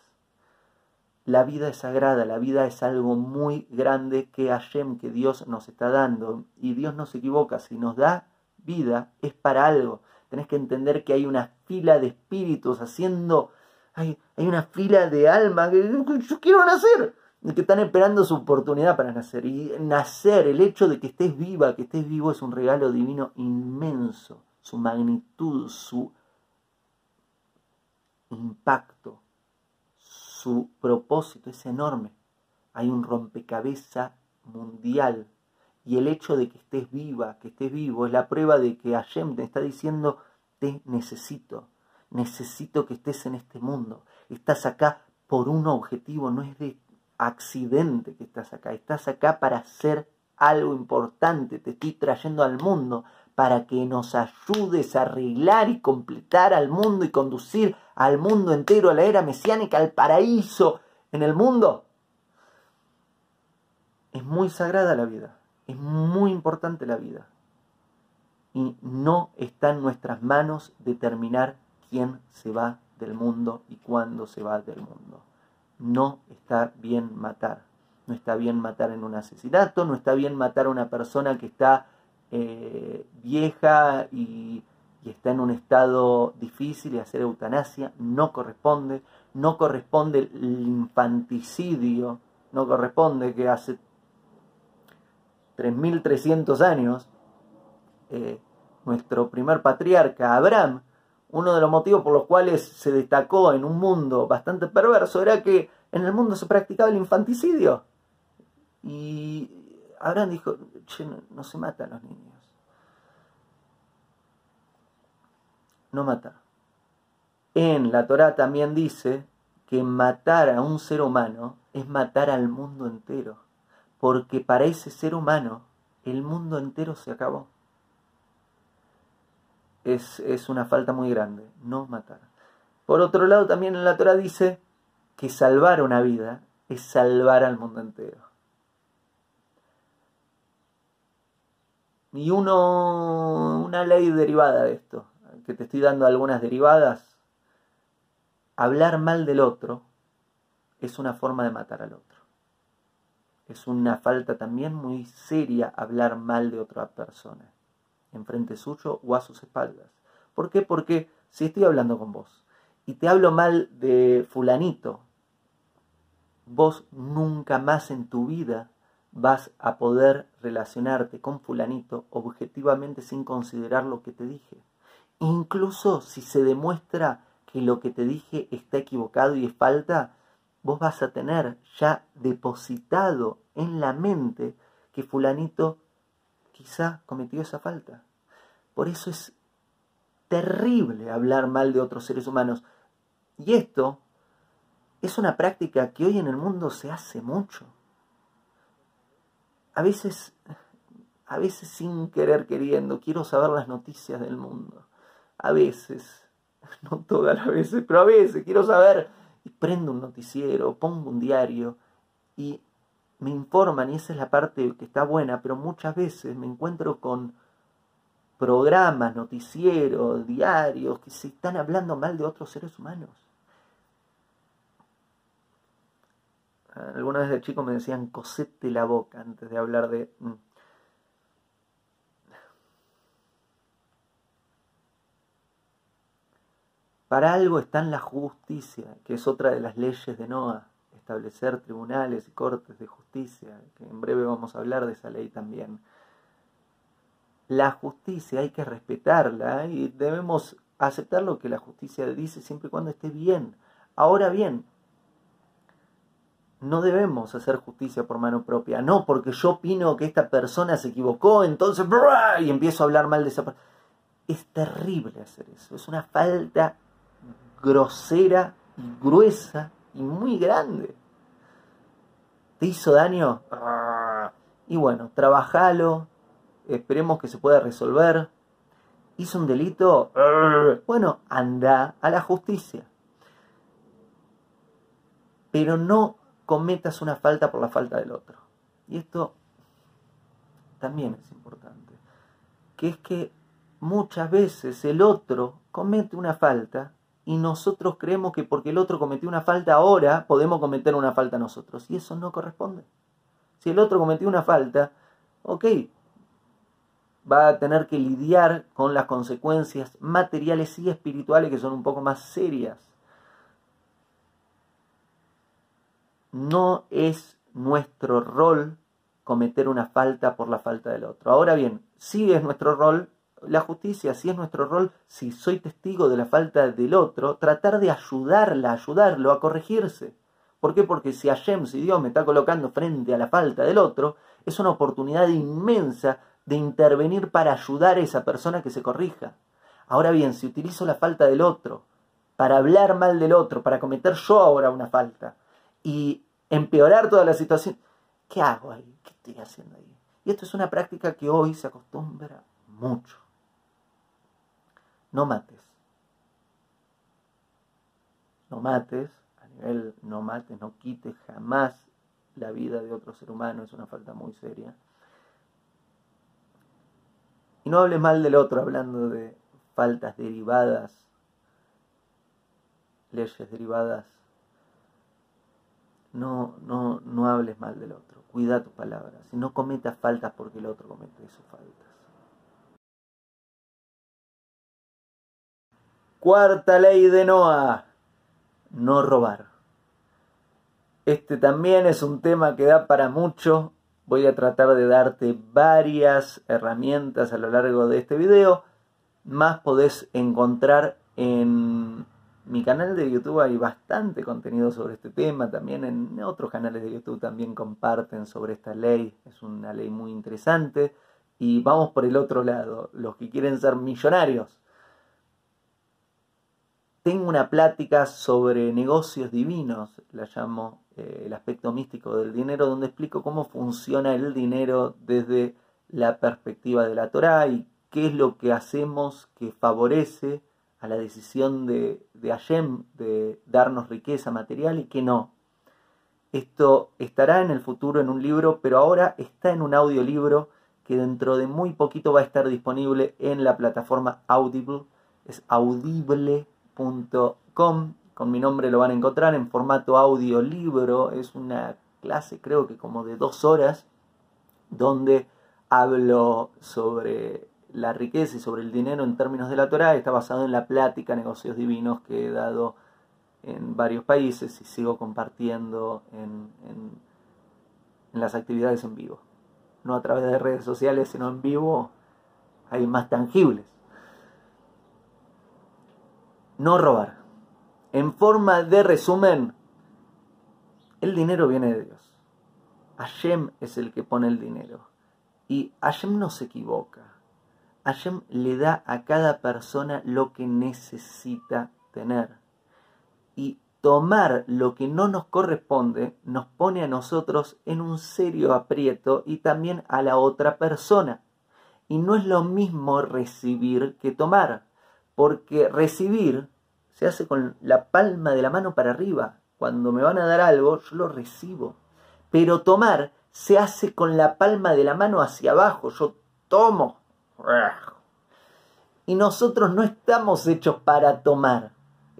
Speaker 1: La vida es sagrada, la vida es algo muy grande que Hashem, que Dios nos está dando. Y Dios no se equivoca, si nos da vida es para algo. Tenés que entender que hay una fila de espíritus haciendo, hay, hay una fila de alma que yo quiero nacer, que están esperando su oportunidad para nacer. Y nacer, el hecho de que estés viva, que estés vivo, es un regalo divino inmenso. Su magnitud, su impacto su propósito es enorme. Hay un rompecabezas mundial. Y el hecho de que estés viva, que estés vivo, es la prueba de que Hashem te está diciendo, te necesito, necesito que estés en este mundo. Estás acá por un objetivo, no es de accidente que estás acá, estás acá para hacer algo importante, te estoy trayendo al mundo para que nos ayudes a arreglar y completar al mundo y conducir al mundo entero, a la era mesiánica, al paraíso en el mundo. Es muy sagrada la vida, es muy importante la vida. Y no está en nuestras manos determinar quién se va del mundo y cuándo se va del mundo. No está bien matar. No está bien matar en un asesinato, no está bien matar a una persona que está eh, vieja y, está en un estado difícil y hacer eutanasia no corresponde, no corresponde el infanticidio, no corresponde que hace 3.300 años eh, nuestro primer patriarca Abraham, uno de los motivos por los cuales se destacó en un mundo bastante perverso era que en el mundo se practicaba el infanticidio. Y Abraham dijo, che, no, se matan los niños. No matar. En la Torá también dice que matar a un ser humano es matar al mundo entero, porque para ese ser humano el mundo entero se acabó. Es, es una falta muy grande, no matar. Por otro lado, también en la Torah dice que salvar una vida es salvar al mundo entero. Y una ley derivada de esto, que te estoy dando algunas derivadas, hablar mal del otro es una forma de matar al otro. Es una falta también muy seria hablar mal de otra persona, en frente suyo o a sus espaldas. ¿Por qué? Porque si estoy hablando con vos y te hablo mal de fulanito, vos nunca más en tu vida vas a poder relacionarte con fulanito objetivamente sin considerar lo que te dije. Incluso si se demuestra que lo que te dije está equivocado y es falta, vos vas a tener ya depositado en la mente que fulanito quizá cometió esa falta. Por eso es terrible hablar mal de otros seres humanos. Y esto es una práctica que hoy en el mundo se hace mucho. A veces, a veces sin querer queriendo, quiero saber las noticias del mundo. A veces, no todas las veces, pero a veces quiero saber y prendo un noticiero, pongo un diario y me informan y esa es la parte que está buena, pero muchas veces me encuentro con programas, noticieros, diarios que se están hablando mal de otros seres humanos. Algunas vez de chico me decían cosete la boca antes de hablar de... Mm, Para algo está en la justicia, que es otra de las leyes de Noah, establecer tribunales y cortes de justicia, que en breve vamos a hablar de esa ley también. La justicia hay que respetarla y debemos aceptar lo que la justicia dice siempre y cuando esté bien. Ahora bien, no debemos hacer justicia por mano propia, no porque yo opino que esta persona se equivocó, entonces y empiezo a hablar mal de esa persona. Es terrible hacer eso, es una falta grosera y gruesa y muy grande. ¿Te hizo daño? Y bueno, trabajalo, esperemos que se pueda resolver. ¿Hizo un delito? Bueno, anda a la justicia. Pero no cometas una falta por la falta del otro. Y esto también es importante. Que es que muchas veces el otro comete una falta y nosotros creemos que porque el otro cometió una falta ahora, podemos cometer una falta nosotros. Y eso no corresponde. Si el otro cometió una falta, ok, va a tener que lidiar con las consecuencias materiales y espirituales que son un poco más serias. No es nuestro rol cometer una falta por la falta del otro. Ahora bien, sí es nuestro rol la justicia, si es nuestro rol, si soy testigo de la falta del otro, tratar de ayudarla, ayudarlo a corregirse. ¿Por qué? Porque si Hashem, si Dios me está colocando frente a la falta del otro, es una oportunidad inmensa de intervenir para ayudar a esa persona que se corrija. Ahora bien, si utilizo la falta del otro para hablar mal del otro, para cometer yo ahora una falta y empeorar toda la situación, ¿qué hago ahí? ¿Qué estoy haciendo ahí? Y esto es una práctica que hoy se acostumbra mucho no mates. No mates, a nivel no mates, no quites jamás la vida de otro ser humano, es una falta muy seria. Y no hables mal del otro hablando de faltas derivadas, leyes derivadas. No, no, no hables mal del otro. Cuida tus palabras. Y no cometas faltas porque el otro comete sus faltas. Cuarta ley de Noah, no robar. Este también es un tema que da para mucho. Voy a tratar de darte varias herramientas a lo largo de este video. Más podés encontrar en mi canal de YouTube hay bastante contenido sobre este tema, también en otros canales de YouTube también comparten sobre esta ley, es una ley muy interesante. Y vamos por el otro lado, los que quieren ser millonarios. Tengo una plática sobre negocios divinos, la llamo eh, el aspecto místico del dinero, donde explico cómo funciona el dinero desde la perspectiva de la Torah y qué es lo que hacemos que favorece a la decisión de, de Hashem de darnos riqueza material y qué no. Esto estará en el futuro en un libro, pero ahora está en un audiolibro que dentro de muy poquito va a estar disponible en la plataforma Audible. Es audible.com. Con mi nombre lo van a encontrar en formato audiolibro. Es una clase creo que como de dos horas donde hablo sobre la riqueza y sobre el dinero en términos de la Torah. Está basado en la plática Negocios Divinos que he dado en varios países y sigo compartiendo en, en las actividades en vivo no a través de redes sociales, sino en vivo, hay más tangibles. No robar. En forma de resumen, el dinero viene de Dios. Hashem es el que pone el dinero. Y Hashem no se equivoca. Hashem le da a cada persona lo que necesita tener. Y tomar lo que no nos corresponde nos pone a nosotros en un serio aprieto y también a la otra persona. Y no es lo mismo recibir que tomar, porque recibir se hace con la palma de la mano para arriba. Cuando me van a dar algo, yo lo recibo. Pero tomar se hace con la palma de la mano hacia abajo, yo tomo. Y nosotros no estamos hechos para tomar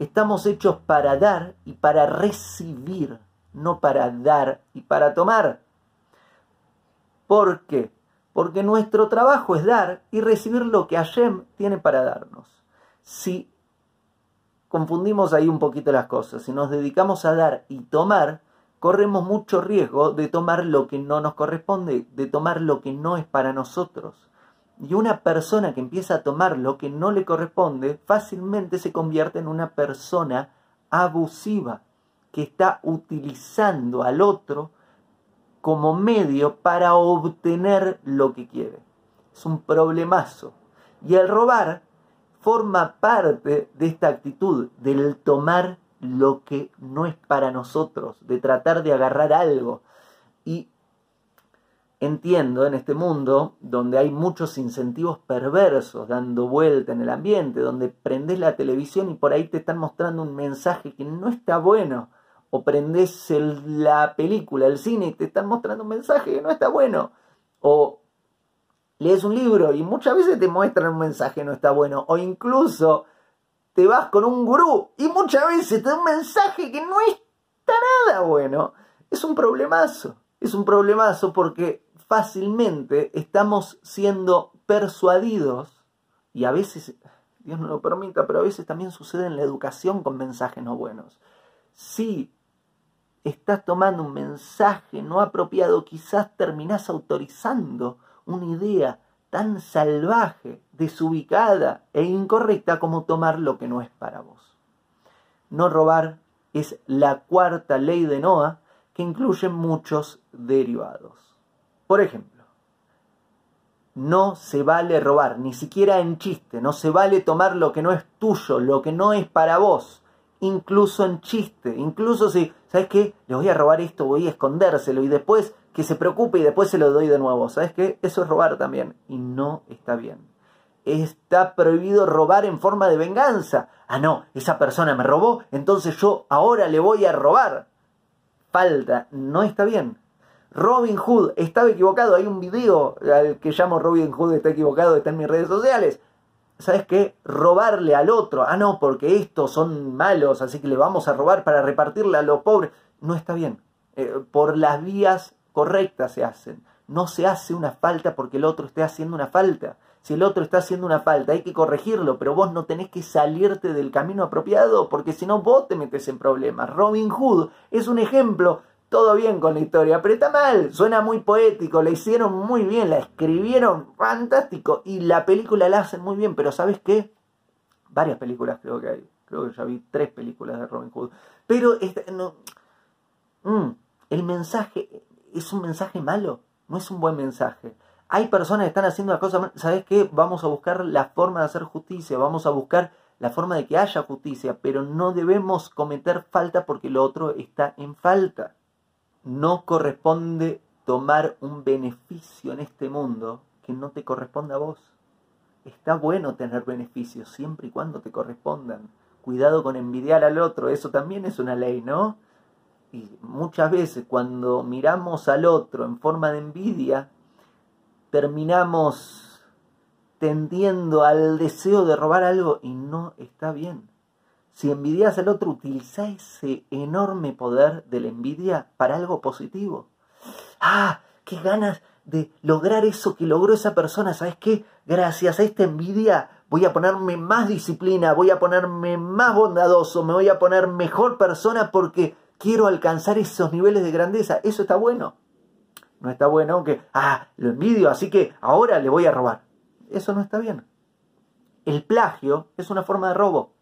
Speaker 1: Estamos hechos para dar y para recibir, no para dar y para tomar. ¿Por qué? Porque nuestro trabajo es dar y recibir lo que Hashem tiene para darnos. Si confundimos ahí un poquito las cosas, si nos dedicamos a dar y tomar, corremos mucho riesgo de tomar lo que no nos corresponde, de tomar lo que no es para nosotros. Y una persona que empieza a tomar lo que no le corresponde fácilmente se convierte en una persona abusiva que está utilizando al otro como medio para obtener lo que quiere. Es un problemazo. Y el robar forma parte de esta actitud del tomar lo que no es para nosotros, de tratar de agarrar algo. Y entiendo en este mundo donde hay muchos incentivos perversos dando vuelta en el ambiente, donde prendes la televisión y por ahí te están mostrando un mensaje que no está bueno, o prendes la película, el cine y te están mostrando un mensaje que no está bueno, o lees un libro y muchas veces te muestran un mensaje no está bueno, o incluso te vas con un gurú y muchas veces te da un mensaje que no está nada bueno. Es un problemazo, es un problemazo porque fácilmente estamos siendo persuadidos, y a veces, Dios no lo permita, pero a veces también sucede en la educación con mensajes no buenos. Si estás tomando un mensaje no apropiado, quizás terminás autorizando una idea tan salvaje, desubicada e incorrecta como tomar lo que no es para vos. No robar es la cuarta ley de Noah que incluye muchos derivados. Por ejemplo, no se vale robar, ni siquiera en chiste, no se vale tomar lo que no es tuyo, lo que no es para vos, incluso en chiste, incluso si, ¿sabes qué? Le voy a robar esto, voy a escondérselo y después que se preocupe y después se lo doy de nuevo, ¿sabes qué? Eso es robar también y no está bien. Está prohibido robar en forma de venganza. Ah, no, esa persona me robó, entonces yo ahora le voy a robar. Falta, no está bien. Robin Hood estaba equivocado. Hay un video al que llamo Robin Hood está equivocado, está en mis redes sociales. ¿Sabes qué? Robarle al otro. Ah, no, porque estos son malos, así que le vamos a robar para repartirle a los pobres. No está bien. Eh, por las vías correctas se hacen. No se hace una falta porque el otro esté haciendo una falta. Si el otro está haciendo una falta, hay que corregirlo, pero vos no tenés que salirte del camino apropiado porque si no vos te metes en problemas. Robin Hood es un ejemplo todo bien con la historia, pero está mal, suena muy poético, la hicieron muy bien, la escribieron fantástico y la película la hacen muy bien, pero ¿sabes qué? Varias películas creo que hay Creo que ya vi tres películas de Robin Hood. Pero no, mm, el mensaje es un mensaje malo, no es un buen mensaje. Hay personas que están haciendo las cosas mal. ¿Sabes qué? Vamos a buscar la forma de hacer justicia, vamos a buscar la forma de que haya justicia, pero no debemos cometer falta porque lo otro está en falta. No corresponde tomar un beneficio en este mundo que no te corresponda a vos. Está bueno tener beneficios siempre y cuando te correspondan. Cuidado con envidiar al otro, eso también es una ley, ¿no? Y muchas veces cuando miramos al otro en forma de envidia, terminamos tendiendo al deseo de robar algo y no está bien. Si envidias al otro, utiliza ese enorme poder de la envidia para algo positivo. Ah, qué ganas de lograr eso que logró esa persona. ¿Sabes qué? Gracias a esta envidia voy a ponerme más disciplina, voy a ponerme más bondadoso, me voy a poner mejor persona porque quiero alcanzar esos niveles de grandeza. Eso está bueno. No está bueno que, ah, lo envidio, así que ahora le voy a robar. Eso no está bien. El plagio es una forma de robo.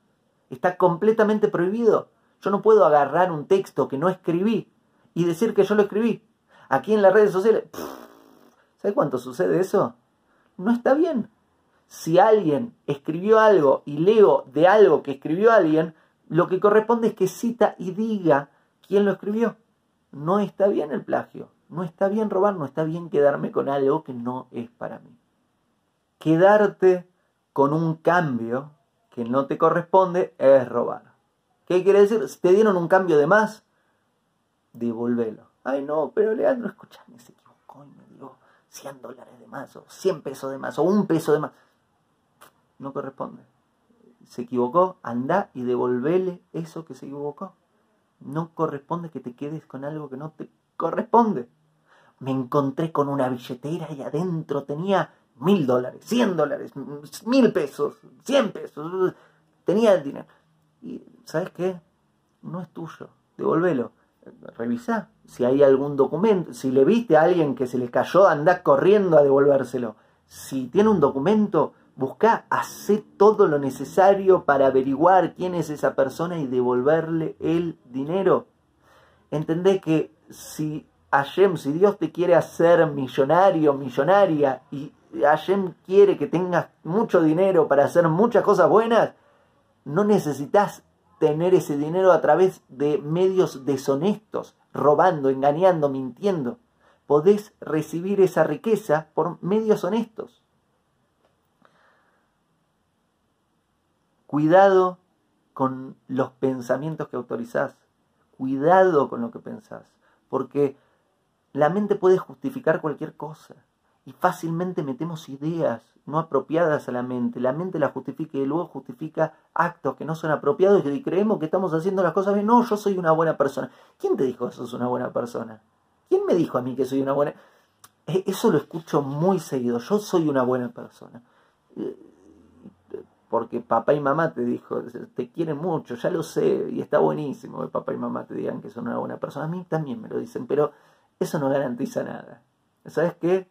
Speaker 1: Está completamente prohibido. Yo no puedo agarrar un texto que no escribí y decir que yo lo escribí. Aquí en las redes sociales, ¿sabe cuánto sucede eso? No está bien. Si alguien escribió algo y leo de algo que escribió alguien, lo que corresponde es que cita y diga quién lo escribió. No está bien el plagio, no está bien robar, no está bien quedarme con algo que no es para mí. Quedarte con un cambio que no te corresponde es robar. ¿Qué quiere decir? Si te dieron un cambio de más, devolvelo. Ay, no, pero Leandro, escuchame, se equivocó y me dio 100 dólares de más, o 100 pesos de más, o un peso de más. No corresponde. Se equivocó, anda y devolvele eso que se equivocó. No corresponde que te quedes con algo que no te corresponde. Me encontré con una billetera y adentro tenía mil dólares, cien dólares, mil pesos, cien pesos. Tenía el dinero. Y, ¿sabes qué? No es tuyo. Devolvelo. Revisa si hay algún documento. Si le viste a alguien que se le cayó, anda corriendo a devolvérselo. Si tiene un documento, Busca, hacer todo lo necesario para averiguar quién es esa persona y devolverle el dinero. Entendé que si Hashem, si Dios te quiere hacer millonario, millonaria, y Hashem quiere que tengas mucho dinero para hacer muchas cosas buenas, no necesitas tener ese dinero a través de medios deshonestos, robando, engañando, mintiendo. Podés recibir esa riqueza por medios honestos. Cuidado con los pensamientos que autorizás. Cuidado con lo que pensás. Porque la mente puede justificar cualquier cosa. Y fácilmente metemos ideas no apropiadas a la mente. La mente la justifica y luego justifica actos que no son apropiados y creemos que estamos haciendo las cosas bien. No, yo soy una buena persona. ¿Quién te dijo que sos una buena persona? ¿Quién me dijo a mí que soy una buena? E, eso lo escucho muy seguido. Yo soy una buena persona porque papá y mamá te dijo, te quieren mucho, ya lo sé, y está buenísimo que papá y mamá te digan que son una buena persona. A mí también me lo dicen, pero eso no garantiza nada. ¿Sabes qué?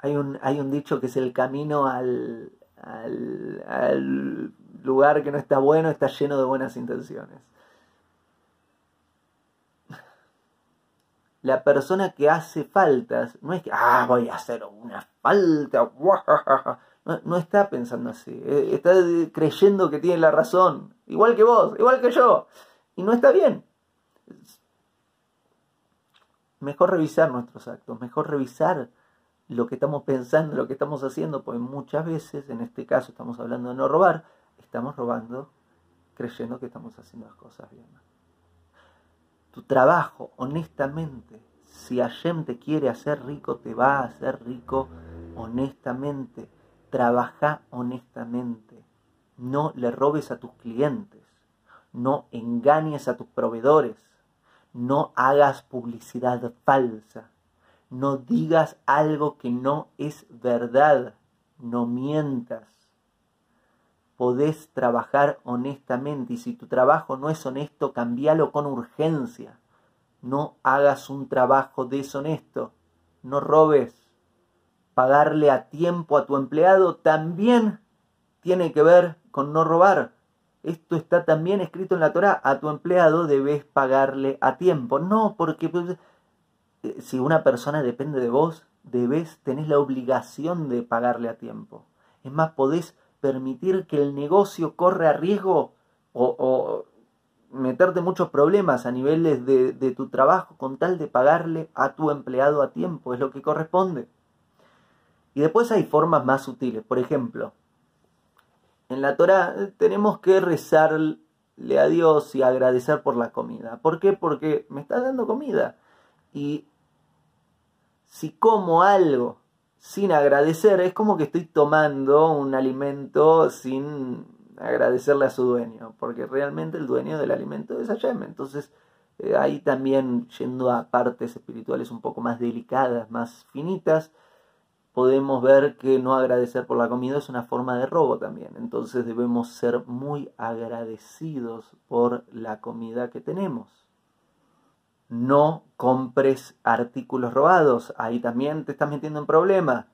Speaker 1: Hay un, hay un dicho que es el camino al, al, lugar que no está bueno, está lleno de buenas intenciones. La persona que hace faltas no es que, ah, voy a hacer una falta, no, está pensando así. Eh, está creyendo que tiene la razón. Igual que vos, igual que yo. Y no está bien. Mejor revisar nuestros actos, mejor revisar lo que estamos pensando, lo que estamos haciendo, porque muchas veces, en este caso estamos hablando de no robar, estamos robando creyendo que estamos haciendo las cosas bien. Tu trabajo, honestamente, si Hashem te quiere hacer rico, te va a hacer rico honestamente trabaja honestamente, no le robes a tus clientes, no engañes a tus proveedores, no hagas publicidad falsa, no digas algo que no es verdad, no mientas. Podés trabajar honestamente y si tu trabajo no es honesto, cambialo con urgencia. No hagas un trabajo deshonesto, no robes pagarle a tiempo a tu empleado también tiene que ver con no robar. Esto está también escrito en la Torah. A tu empleado debes pagarle a tiempo. No, porque pues, eh, si una persona depende de vos, debes, tenés la obligación de pagarle a tiempo. Es más, podés permitir que el negocio corra riesgo o, meterte muchos problemas a niveles de, de tu trabajo con tal de pagarle a tu empleado a tiempo. Es lo que corresponde. Y después hay formas más sutiles. Por ejemplo, en la Torah tenemos que rezarle a Dios y agradecer por la comida. ¿Por qué? Porque me está dando comida. Y si como algo sin agradecer, es como que estoy tomando un alimento sin agradecerle a su dueño, porque realmente el dueño del alimento es Hashem. Entonces, eh, ahí también yendo a partes espirituales un poco más delicadas, más finitas, podemos ver que no agradecer por la comida es una forma de robo también. Entonces debemos ser muy agradecidos por la comida que tenemos. No compres artículos robados. Ahí también te estás metiendo en problema.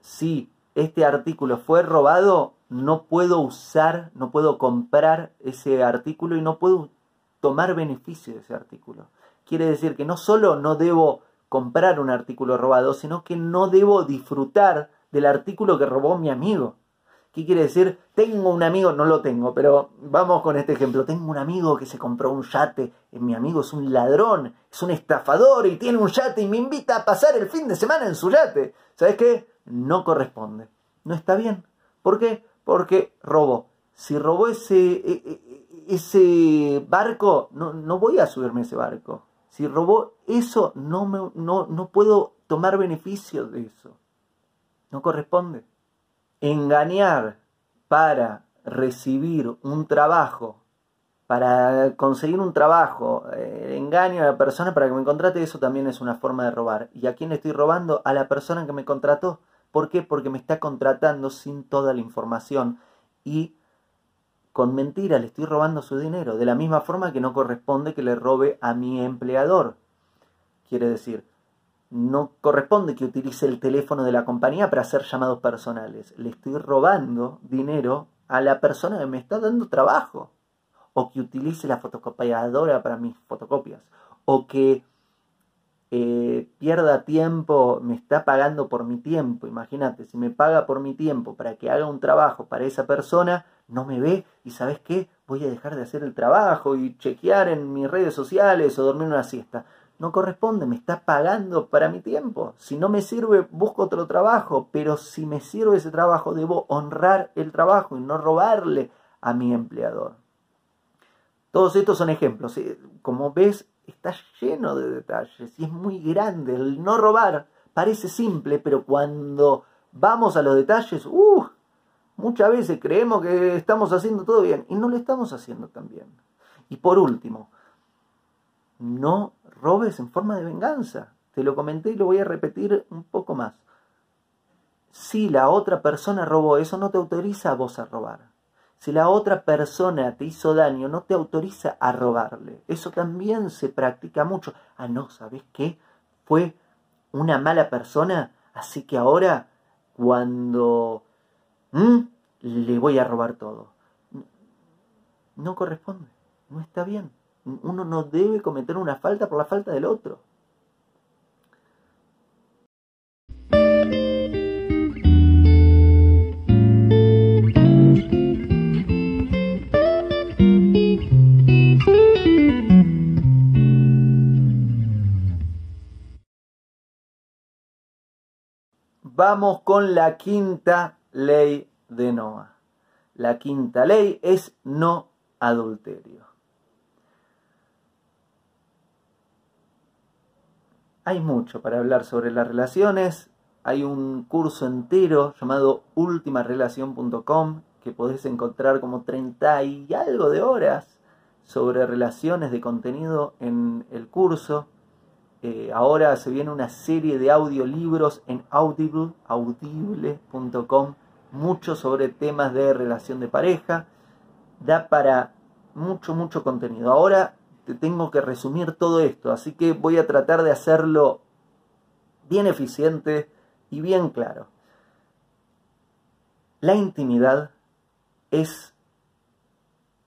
Speaker 1: Si este artículo fue robado, no puedo usar, no puedo comprar ese artículo y no puedo tomar beneficio de ese artículo. Quiere decir que no solo no debo comprar un artículo robado, sino que no debo disfrutar del artículo que robó mi amigo. ¿Qué quiere decir? Tengo un amigo, no lo tengo, pero vamos con este ejemplo. Tengo un amigo que se compró un yate, mi amigo es un ladrón, es un estafador y tiene un yate y me invita a pasar el fin de semana en su yate. ¿Sabes qué? No corresponde. No está bien. ¿Por qué? Porque robó. Si robó ese, e, e, ese barco, no, no voy a subirme a ese barco. Si robó eso, no, me, no, no puedo tomar beneficio de eso. No corresponde. Engañar para recibir un trabajo, para conseguir un trabajo, eh, engaño a la persona para que me contrate, eso también es una forma de robar. ¿Y a quién le estoy robando? A la persona que me contrató. ¿Por qué? Porque me está contratando sin toda la información y con mentira le estoy robando su dinero, de la misma forma que no corresponde que le robe a mi empleador. Quiere decir, no corresponde que utilice el teléfono de la compañía para hacer llamados personales. Le estoy robando dinero a la persona que me está dando trabajo. O que utilice la fotocopiadora para mis fotocopias. O que eh, pierda tiempo, me está pagando por mi tiempo. Imagínate, si me paga por mi tiempo para que haga un trabajo para esa persona, no me ve y sabes qué, voy a dejar de hacer el trabajo y chequear en mis redes sociales o dormir una siesta. No corresponde, me está pagando para mi tiempo. Si no me sirve, busco otro trabajo, pero si me sirve ese trabajo, debo honrar el trabajo y no robarle a mi empleador. Todos estos son ejemplos. Como ves, está lleno de detalles y es muy grande. El no robar parece simple, pero cuando vamos a los detalles, uh, muchas veces creemos que estamos haciendo todo bien y no lo estamos haciendo tan bien. Y por último, no robes en forma de venganza. Te lo comenté y lo voy a repetir un poco más. Si la otra persona robó, eso no te autoriza a vos a robar. Si la otra persona te hizo daño, no te autoriza a robarle. Eso también se practica mucho. Ah, no, ¿sabes qué? Fue una mala persona, así que ahora cuando le voy a robar todo. No corresponde, no está bien. Uno no debe cometer una falta por la falta del otro. Vamos con la quinta ley de Noah. La quinta ley es no adulterio. Hay mucho para hablar sobre las relaciones. Hay un curso entero llamado ultimarelación.com que podés encontrar como 30 y algo de horas sobre relaciones de contenido en el curso. Eh, ahora se viene una serie de audiolibros en Audible, audible.com, mucho sobre temas de relación de pareja. Da para mucho, mucho contenido. Ahora te tengo que resumir todo esto, así que voy a tratar de hacerlo bien eficiente y bien claro. La intimidad es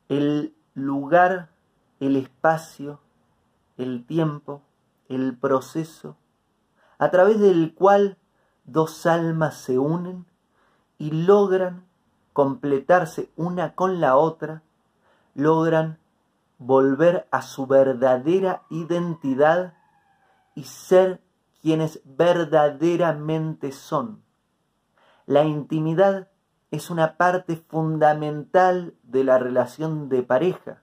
Speaker 1: el lugar, el espacio, el tiempo, el proceso, a través del cual dos almas se unen y logran completarse una con la otra, logran volver a su verdadera identidad y ser quienes verdaderamente son. La intimidad es una parte fundamental de la relación de pareja.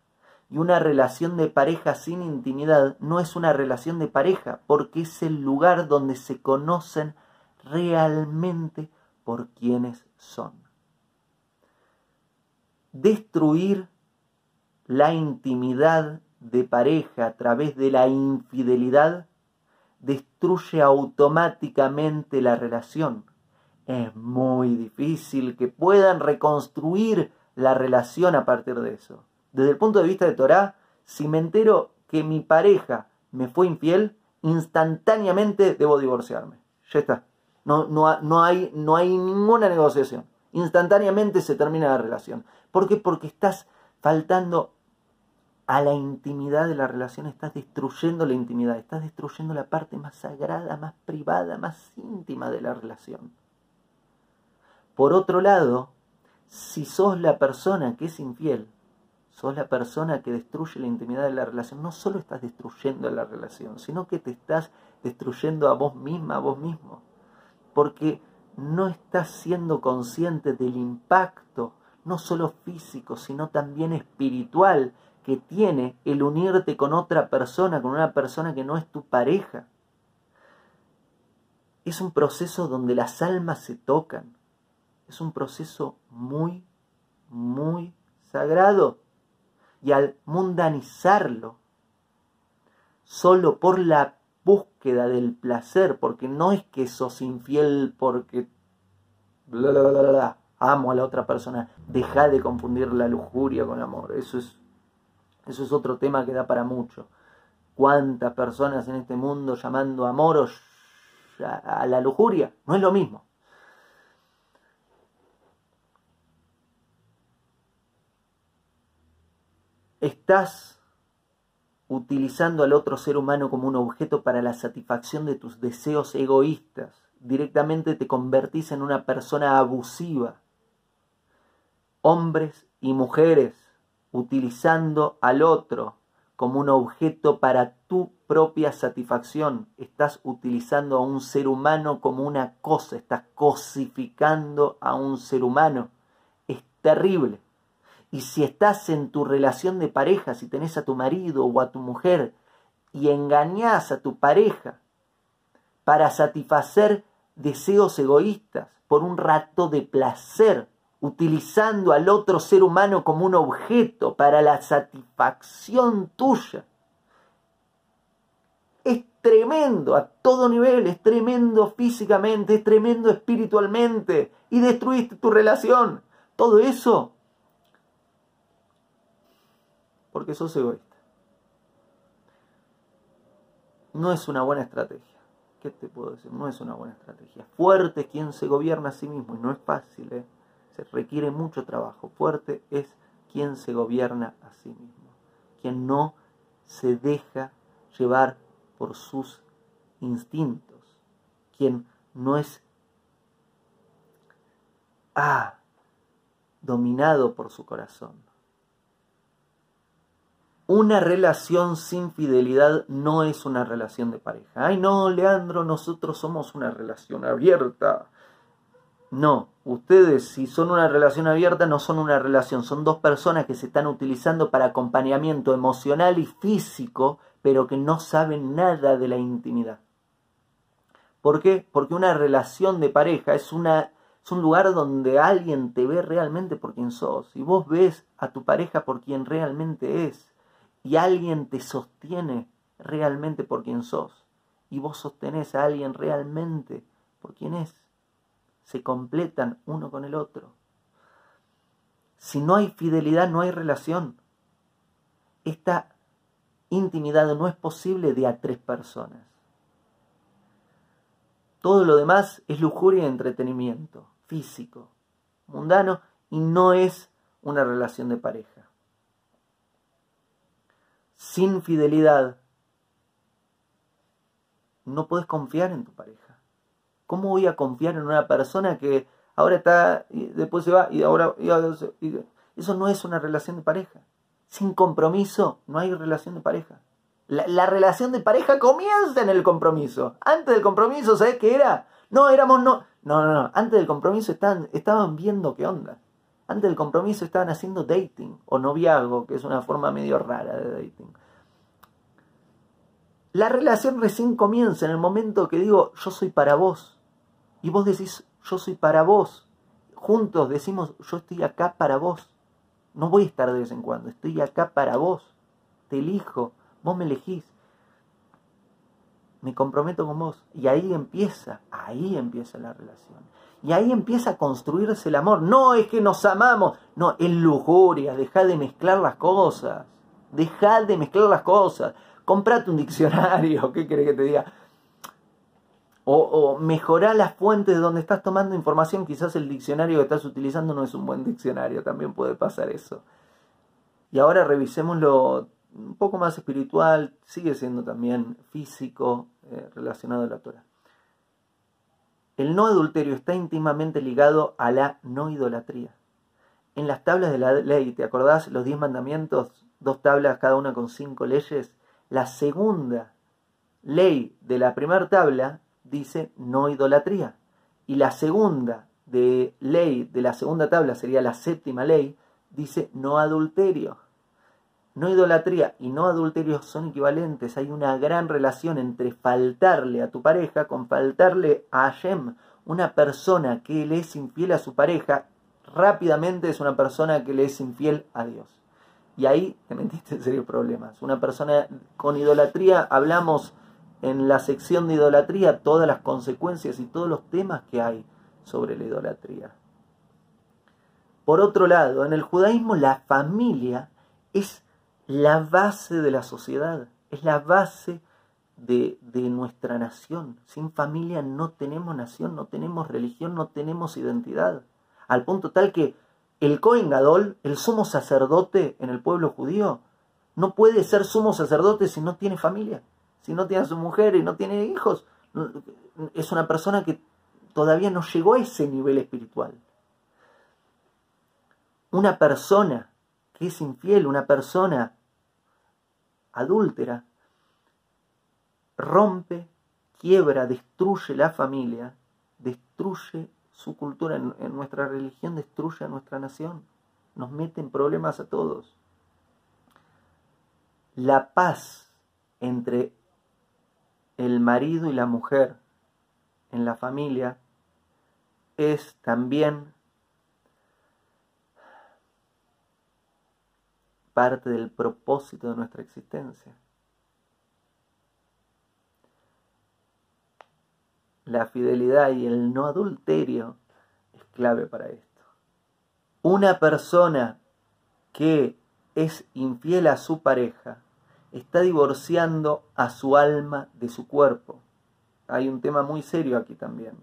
Speaker 1: Y una relación de pareja sin intimidad no es una relación de pareja, porque es el lugar donde se conocen realmente por quienes son. Destruir la intimidad de pareja a través de la infidelidad destruye automáticamente la relación. Es muy difícil que puedan reconstruir la relación a partir de eso. Desde el punto de vista de Torah, si me entero que mi pareja me fue infiel, instantáneamente debo divorciarme. Ya está. No, no, no, hay, no hay ninguna negociación. Instantáneamente se termina la relación. ¿Por qué? Porque estás faltando a la intimidad de la relación, estás destruyendo la intimidad, estás destruyendo la parte más sagrada, más privada, más íntima de la relación. Por otro lado, si sos la persona que es infiel, sos la persona que destruye la intimidad de la relación, no solo estás destruyendo la relación, sino que te estás destruyendo a vos misma, a vos mismo. Porque no estás siendo consciente del impacto, no solo físico, sino también espiritual, que tiene el unirte con otra persona, con una persona que no es tu pareja. Es un proceso donde las almas se tocan. Es un proceso muy, muy sagrado. Y al mundanizarlo, solo por la búsqueda del placer, porque no es que sos infiel porque amo a la otra persona, deja de confundir la lujuria con amor. Eso es eso es otro tema que da para mucho. ¿Cuántas personas en este mundo llamando amor a la lujuria? No es lo mismo. Estás utilizando al otro ser humano como un objeto para la satisfacción de tus deseos egoístas. Directamente te convertís en una persona abusiva. Hombres y mujeres utilizando al otro como un objeto para tu propia satisfacción. Estás utilizando a un ser humano como una cosa, estás cosificando a un ser humano. Es terrible. Y si estás en tu relación de pareja, si tenés a tu marido o a tu mujer y engañás a tu pareja para satisfacer deseos egoístas por un rato de placer, utilizando al otro ser humano como un objeto para la satisfacción tuya. Es tremendo a todo nivel, es tremendo físicamente, es tremendo espiritualmente y destruiste tu relación. Todo eso porque sos egoísta. No es una buena estrategia. ¿Qué te puedo decir? No es una buena estrategia. Fuerte quien se gobierna a sí mismo y no es fácil, ¿eh? Se requiere mucho trabajo. Fuerte es quien se gobierna a sí mismo, quien no se deja llevar por sus instintos, quien no es ah, dominado por su corazón. Una relación sin fidelidad no es una relación de pareja. Ay, no, Leandro, nosotros somos una relación abierta. No, ustedes si son una relación abierta no son una relación, son dos personas que se están utilizando para acompañamiento emocional y físico, pero que no saben nada de la intimidad. ¿Por qué? Porque una relación de pareja es, una, es un lugar donde alguien te ve realmente por quien sos. Y vos ves a tu pareja por quien realmente es. Y alguien te sostiene realmente por quien sos. Y vos sostenés a alguien realmente por quien es se completan uno con el otro. Si no hay fidelidad, no hay relación. Esta intimidad no es posible de a tres personas. Todo lo demás es lujuria y entretenimiento, físico, mundano, y no es una relación de pareja. Sin fidelidad, no puedes confiar en tu pareja. ¿Cómo voy a confiar en una persona que ahora está y después se va y ahora... eso no es una relación de pareja. Sin compromiso no hay relación de pareja. La, relación de pareja comienza en el compromiso. Antes del compromiso, ¿sabes qué era? No, éramos no. No, no, no. Antes del compromiso estaban, estaban viendo qué onda. Antes del compromiso estaban haciendo dating o noviazgo, que es una forma medio rara de dating. La relación recién comienza en el momento que digo, yo soy para vos. Y vos decís, yo soy para vos. Juntos decimos, yo estoy acá para vos. No voy a estar de vez en cuando, estoy acá para vos. Te elijo, vos me elegís. Me comprometo con vos. Y ahí empieza, ahí empieza la relación. Y ahí empieza a construirse el amor. No es que nos amamos, no, es lujuria. Deja de mezclar las cosas. Deja de mezclar las cosas. Comprate un diccionario, ¿qué querés que te diga? O, o mejorar las fuentes de donde estás tomando información. Quizás el diccionario que estás utilizando no es un buen diccionario, también puede pasar eso. Y ahora revisémoslo un poco más espiritual, sigue siendo también físico, eh, relacionado a la Torah. El no adulterio está íntimamente ligado a la no idolatría. En las tablas de la ley, ¿te acordás? Los diez mandamientos, dos tablas, cada una con cinco leyes. La segunda ley de la primera tabla dice no idolatría. Y la segunda de ley de la segunda tabla sería la séptima ley, dice no adulterio. No idolatría y no adulterio son equivalentes. Hay una gran relación entre faltarle a tu pareja con faltarle a Hashem. Una persona que le es infiel a su pareja rápidamente es una persona que le es infiel a Dios. Y ahí te metiste en serios problemas. Una persona con idolatría, hablamos en la sección de idolatría todas las consecuencias y todos los temas que hay sobre la idolatría. Por otro lado, en el judaísmo la familia es la base de la sociedad, es la base de, nuestra nación. Sin familia no tenemos nación, no tenemos religión, no tenemos identidad. Al punto tal que el Cohen Gadol, el sumo sacerdote en el pueblo judío, no puede ser sumo sacerdote si no tiene familia, si no tiene a su mujer y no tiene hijos. Es una persona que todavía no llegó a ese nivel espiritual. Una persona que es infiel, una persona adúltera, rompe, quiebra, destruye la familia, destruye su cultura, en, nuestra religión destruye a nuestra nación, nos mete en problemas a todos. La paz entre el marido y la mujer en la familia es también parte del propósito de nuestra existencia. La fidelidad y el no adulterio es clave para esto. Una persona que es infiel a su pareja está divorciando a su alma de su cuerpo. Hay un tema muy serio aquí también,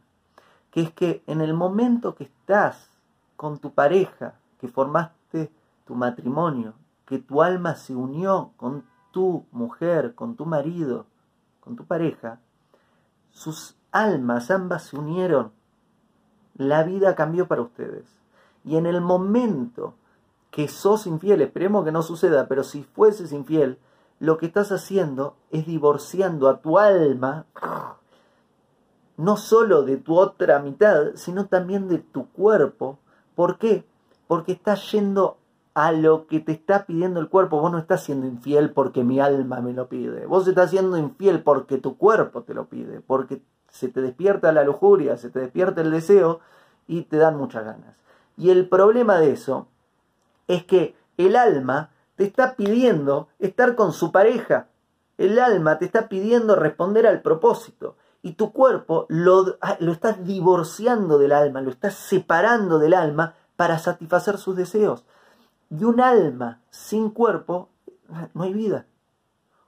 Speaker 1: que es que en el momento que estás con tu pareja, que formaste tu matrimonio, que tu alma se unió con tu mujer, con tu marido, con tu pareja, sus almas ambas se unieron, la vida cambió para ustedes. Y en el momento que sos infiel, esperemos que no suceda, pero si fueses infiel, lo que estás haciendo es divorciando a tu alma, no solo de tu otra mitad, sino también de tu cuerpo. ¿Por qué? Porque estás yendo a lo que te está pidiendo el cuerpo. Vos no estás siendo infiel porque mi alma me lo pide. Vos estás siendo infiel porque tu cuerpo te lo pide. Porque se te despierta la lujuria, se te despierta el deseo y te dan muchas ganas. Y el problema de eso es que el alma te está pidiendo estar con su pareja. El alma te está pidiendo responder al propósito. Y tu cuerpo lo, ah, lo estás divorciando del alma, lo estás separando del alma para satisfacer sus deseos. Y un alma sin cuerpo no hay vida.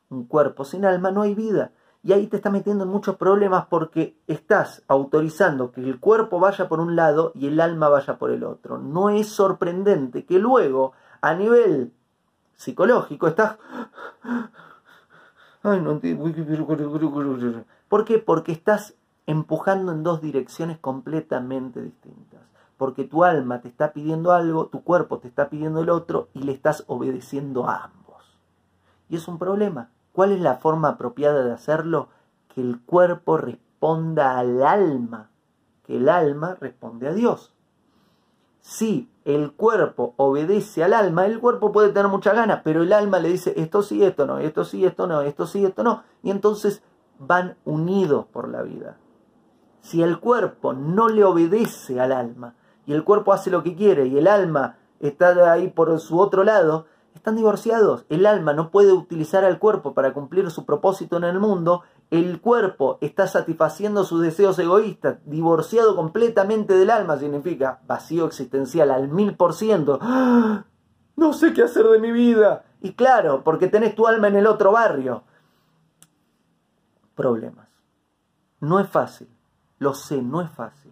Speaker 1: Un cuerpo sin alma no hay vida. Y ahí te está metiendo en muchos problemas porque estás autorizando que el cuerpo vaya por un lado y el alma vaya por el otro. No es sorprendente que luego, a nivel psicológico, estás... No ¿Por qué? Porque estás empujando en dos direcciones completamente distintas. Porque tu alma te está pidiendo algo, tu cuerpo te está pidiendo el otro y le estás obedeciendo a ambos. Y es un problema. ¿Cuál es la forma apropiada de hacerlo? Que el cuerpo responda al alma, que el alma responde a Dios. Si el cuerpo obedece al alma, el cuerpo puede tener mucha ganas, pero el alma le dice esto sí, esto no, esto sí, esto no, esto sí, esto no. Y entonces van unidos por la vida. Si el cuerpo no le obedece al alma y el cuerpo hace lo que quiere y el alma está ahí por su otro lado, están divorciados. El alma no puede utilizar al cuerpo para cumplir su propósito en el mundo. El cuerpo está satisfaciendo sus deseos egoístas. Divorciado completamente del alma significa vacío existencial al mil por ciento. ¡Ah! No sé qué hacer de mi vida. Y claro, porque tenés tu alma en el otro barrio. Problemas. No es fácil. Lo sé, no es fácil.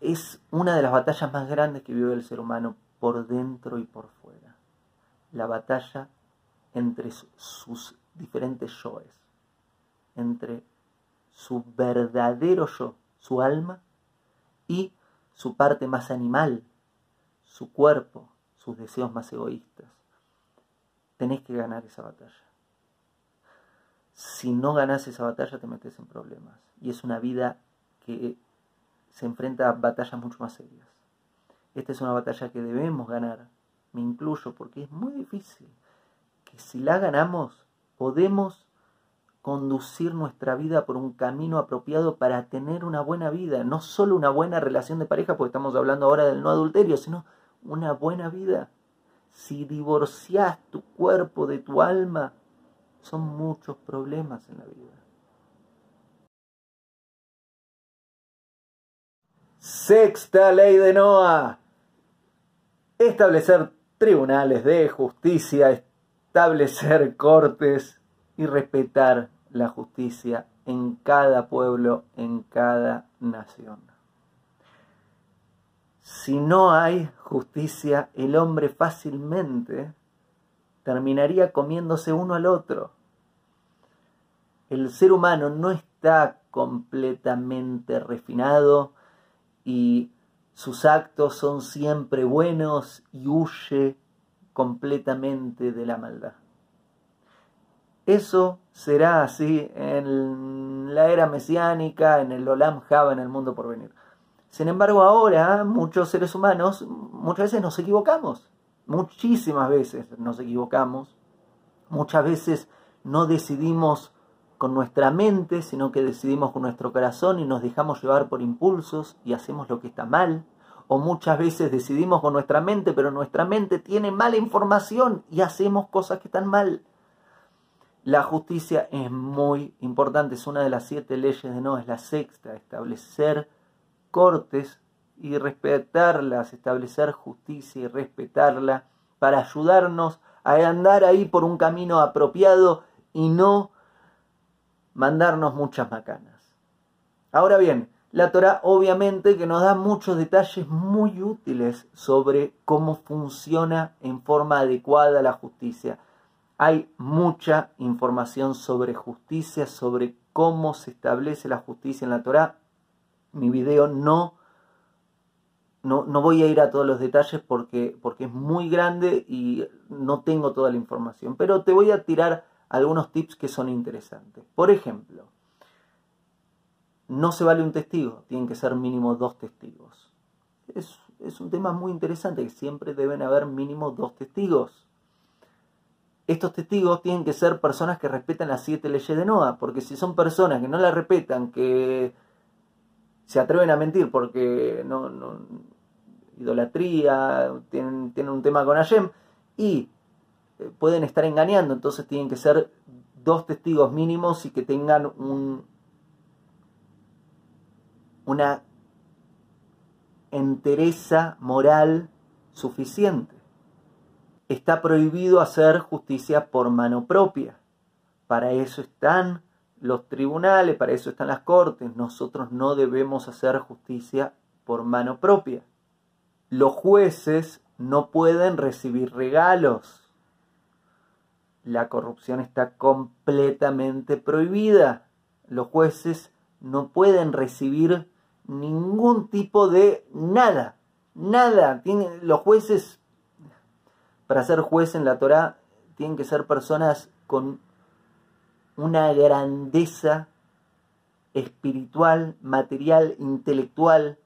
Speaker 1: Es una de las batallas más grandes que vive el ser humano por dentro y por fuera. La batalla entre sus diferentes yoes, entre su verdadero yo, su alma, y su parte más animal, su cuerpo, sus deseos más egoístas. Tenés que ganar esa batalla. Si no ganas esa batalla te metes en problemas. Y es una vida que se enfrenta a batallas mucho más serias. Esta es una batalla que debemos ganar, me incluyo, porque es muy difícil. Que si la ganamos, podemos conducir nuestra vida por un camino apropiado para tener una buena vida, no solo una buena relación de pareja, porque estamos hablando ahora del no adulterio, sino una buena vida. Si divorcias tu cuerpo de tu alma, son muchos problemas en la vida. Sexta ley de Noah establecer tribunales de justicia, establecer cortes y respetar la justicia en cada pueblo, en cada nación. Si no hay justicia, el hombre fácilmente terminaría comiéndose uno al otro. El ser humano no está completamente refinado y sus actos son siempre buenos y huye completamente de la maldad. Eso será así en la era mesiánica, en el Olam Java, en el mundo por venir. Sin embargo, ahora muchos seres humanos, muchas veces nos equivocamos, muchísimas veces nos equivocamos, muchas veces no decidimos con nuestra mente, sino que decidimos con nuestro corazón y nos dejamos llevar por impulsos y hacemos lo que está mal. O muchas veces decidimos con nuestra mente, pero nuestra mente tiene mala información y hacemos cosas que están mal. La justicia es muy importante, es una de las siete leyes de no, es la sexta, establecer cortes y respetarlas, establecer justicia y respetarla para ayudarnos a andar ahí por un camino apropiado y no mandarnos muchas macanas. Ahora bien, la Torah obviamente que nos da muchos detalles muy útiles sobre cómo funciona en forma adecuada la justicia. Hay mucha información sobre justicia, sobre cómo se establece la justicia en la Torah. Mi video no, no, no voy a ir a todos los detalles porque, porque es muy grande y no tengo toda la información, pero te voy a tirar algunos tips que son interesantes. Por ejemplo, no se vale un testigo, tienen que ser mínimo dos testigos. Es, un tema muy interesante, que siempre deben haber mínimo dos testigos. Estos testigos tienen que ser personas que respetan las siete leyes de Noah, porque si son personas que no las respetan, que se atreven a mentir porque no, no idolatría, tienen, tienen un tema con Hashem, y pueden estar engañando, entonces tienen que ser dos testigos mínimos y que tengan un, una entereza moral suficiente. Está prohibido hacer justicia por mano propia, para eso están los tribunales, para eso están las cortes. Nosotros no debemos hacer justicia por mano propia. Los jueces no pueden recibir regalos. La corrupción está completamente prohibida. Los jueces no pueden recibir ningún tipo de nada. Nada. los jueces, para ser juez en la Torah, tienen que ser personas con una grandeza espiritual, material, intelectual,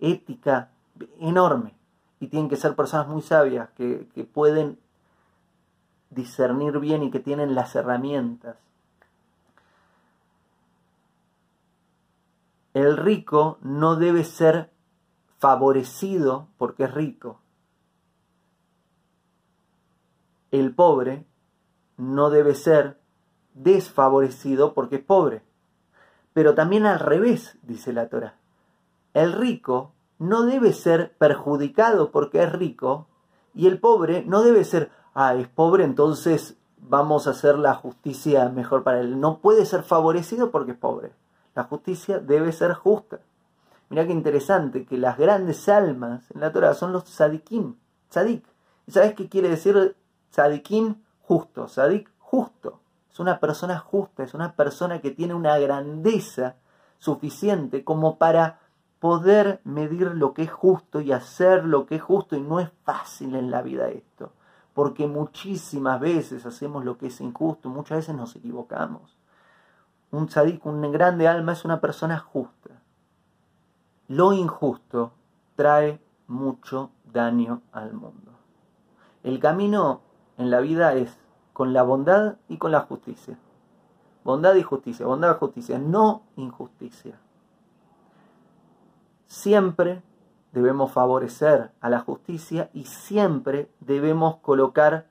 Speaker 1: ética enorme. Y tienen que ser personas muy sabias, que, que pueden discernir bien y que tienen las herramientas. El rico no debe ser favorecido porque es rico. El pobre no debe ser desfavorecido porque es pobre. Pero también al revés, dice la Torah. El rico no debe ser perjudicado porque es rico y el pobre no debe ser, ah, es pobre, entonces vamos a hacer la justicia mejor para él. No puede ser favorecido porque es pobre. La justicia debe ser justa. Mira qué interesante que las grandes almas en la Torah son los tzadikim, tzadik. ¿Y sabes qué quiere decir tzadikim? Justo, tzadik justo. Es una persona justa, es una persona que tiene una grandeza suficiente como para poder medir lo que es justo y hacer lo que es justo. Y no es fácil en la vida esto, porque muchísimas veces hacemos lo que es injusto, muchas veces nos equivocamos. Un tzadik, un grande alma, es una persona justa. Lo injusto trae mucho daño al mundo. El camino en la vida es con la bondad y con la justicia. Bondad y justicia, bondad y justicia, no injusticia. Siempre debemos favorecer a la justicia y siempre debemos colocar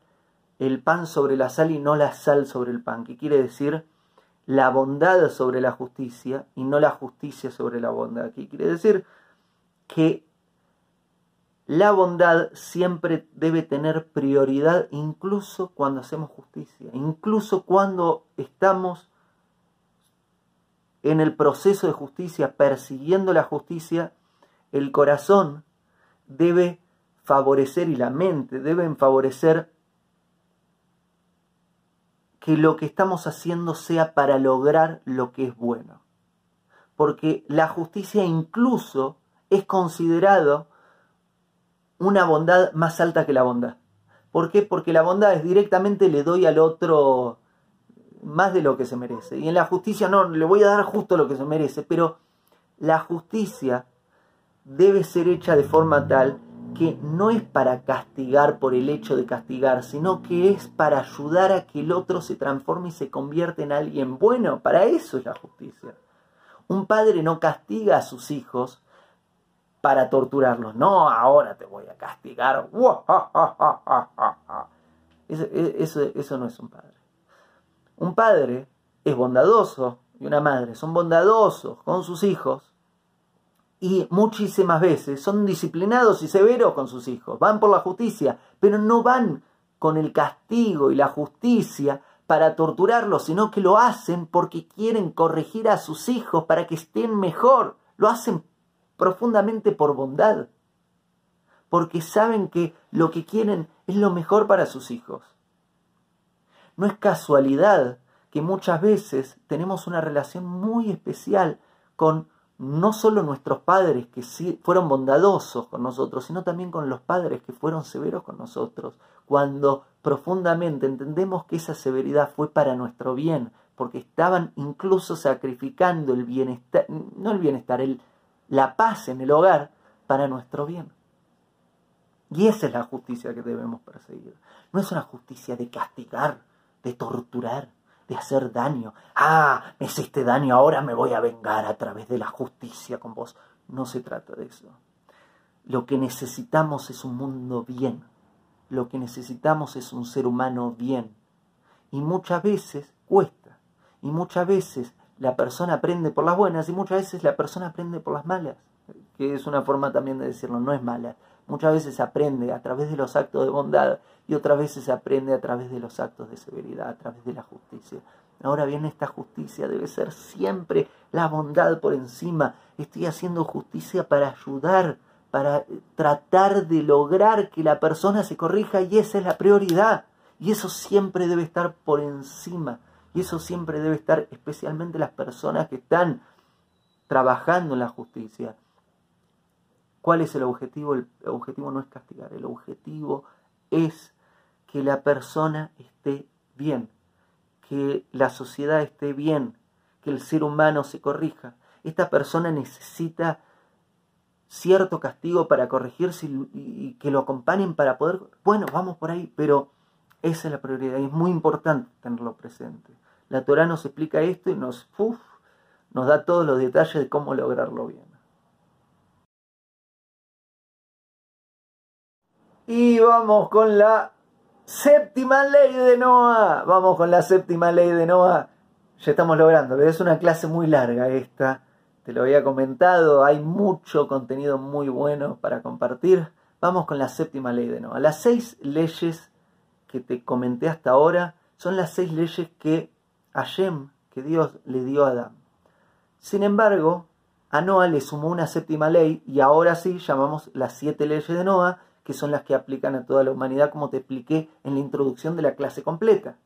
Speaker 1: el pan sobre la sal y no la sal sobre el pan, que quiere decir la bondad sobre la justicia y no la justicia sobre la bondad, que quiere decir que la bondad siempre debe tener prioridad incluso cuando hacemos justicia, incluso cuando estamos en el proceso de justicia, persiguiendo la justicia, el corazón debe favorecer y la mente deben favorecer que lo que estamos haciendo sea para lograr lo que es bueno. Porque la justicia incluso es considerado una bondad más alta que la bondad. ¿Por qué? Porque la bondad es directamente le doy al otro más de lo que se merece. Y en la justicia no, le voy a dar justo lo que se merece. Pero la justicia debe ser hecha de forma tal que no es para castigar por el hecho de castigar, sino que es para ayudar a que el otro se transforme y se convierta en alguien bueno. Para eso es la justicia. Un padre no castiga a sus hijos para torturarlos. No, ahora te voy a castigar. Eso, eso, no es un padre. Un padre es bondadoso y una madre son bondadosos con sus hijos y muchísimas veces son disciplinados y severos con sus hijos. Van por la justicia, pero no van con el castigo y la justicia para torturarlos, sino que lo hacen porque quieren corregir a sus hijos para que estén mejor. Lo hacen profundamente por bondad, porque saben que lo que quieren es lo mejor para sus hijos. No es casualidad que muchas veces tenemos una relación muy especial con no solo nuestros padres que sí fueron bondadosos con nosotros, sino también con los padres que fueron severos con nosotros, cuando profundamente entendemos que esa severidad fue para nuestro bien, porque estaban incluso sacrificando el bienestar, no el bienestar, el, la paz en el hogar para nuestro bien. Y esa es la justicia que debemos perseguir. No es una justicia de castigar, de torturar, de hacer daño. Ah, me hiciste daño, ahora me voy a vengar a través de la justicia con vos. No se trata de eso. Lo que necesitamos es un mundo bien. Lo que necesitamos es un ser humano bien. Y muchas veces cuesta. Y muchas veces la persona aprende por las buenas y muchas veces la persona aprende por las malas, que es una forma también de decirlo, no es mala. Muchas veces aprende a través de los actos de bondad y otras veces aprende a través de los actos de severidad, a través de la justicia. Ahora bien, esta justicia debe ser siempre la bondad por encima. Estoy haciendo justicia para ayudar, para tratar de lograr que la persona se corrija y esa es la prioridad. Y eso siempre debe estar por encima. Y eso siempre debe estar especialmente las personas que están trabajando en la justicia. ¿Cuál es el objetivo? El objetivo no es castigar, el objetivo es que la persona esté bien, que la sociedad esté bien, que el ser humano se corrija. Esta persona necesita cierto castigo para corregirse y, que lo acompañen para poder... Bueno, vamos por ahí, pero esa es la prioridad y es muy importante tenerlo presente. La Torah nos explica esto y nos, nos da todos los detalles de cómo lograrlo bien. Y vamos con la séptima ley de Noah. Vamos con la séptima ley de Noah. Ya estamos logrando. Es una clase muy larga esta. Te lo había comentado. Hay mucho contenido muy bueno para compartir. Vamos con la séptima ley de Noah. Las seis leyes que te comenté hasta ahora son las seis leyes que Hashem, que Dios le dio a Adán. Sin embargo, a Noah le sumó una séptima ley y ahora sí llamamos las siete leyes de Noah que son las que aplican a toda la humanidad, como te expliqué en la introducción de la clase completa.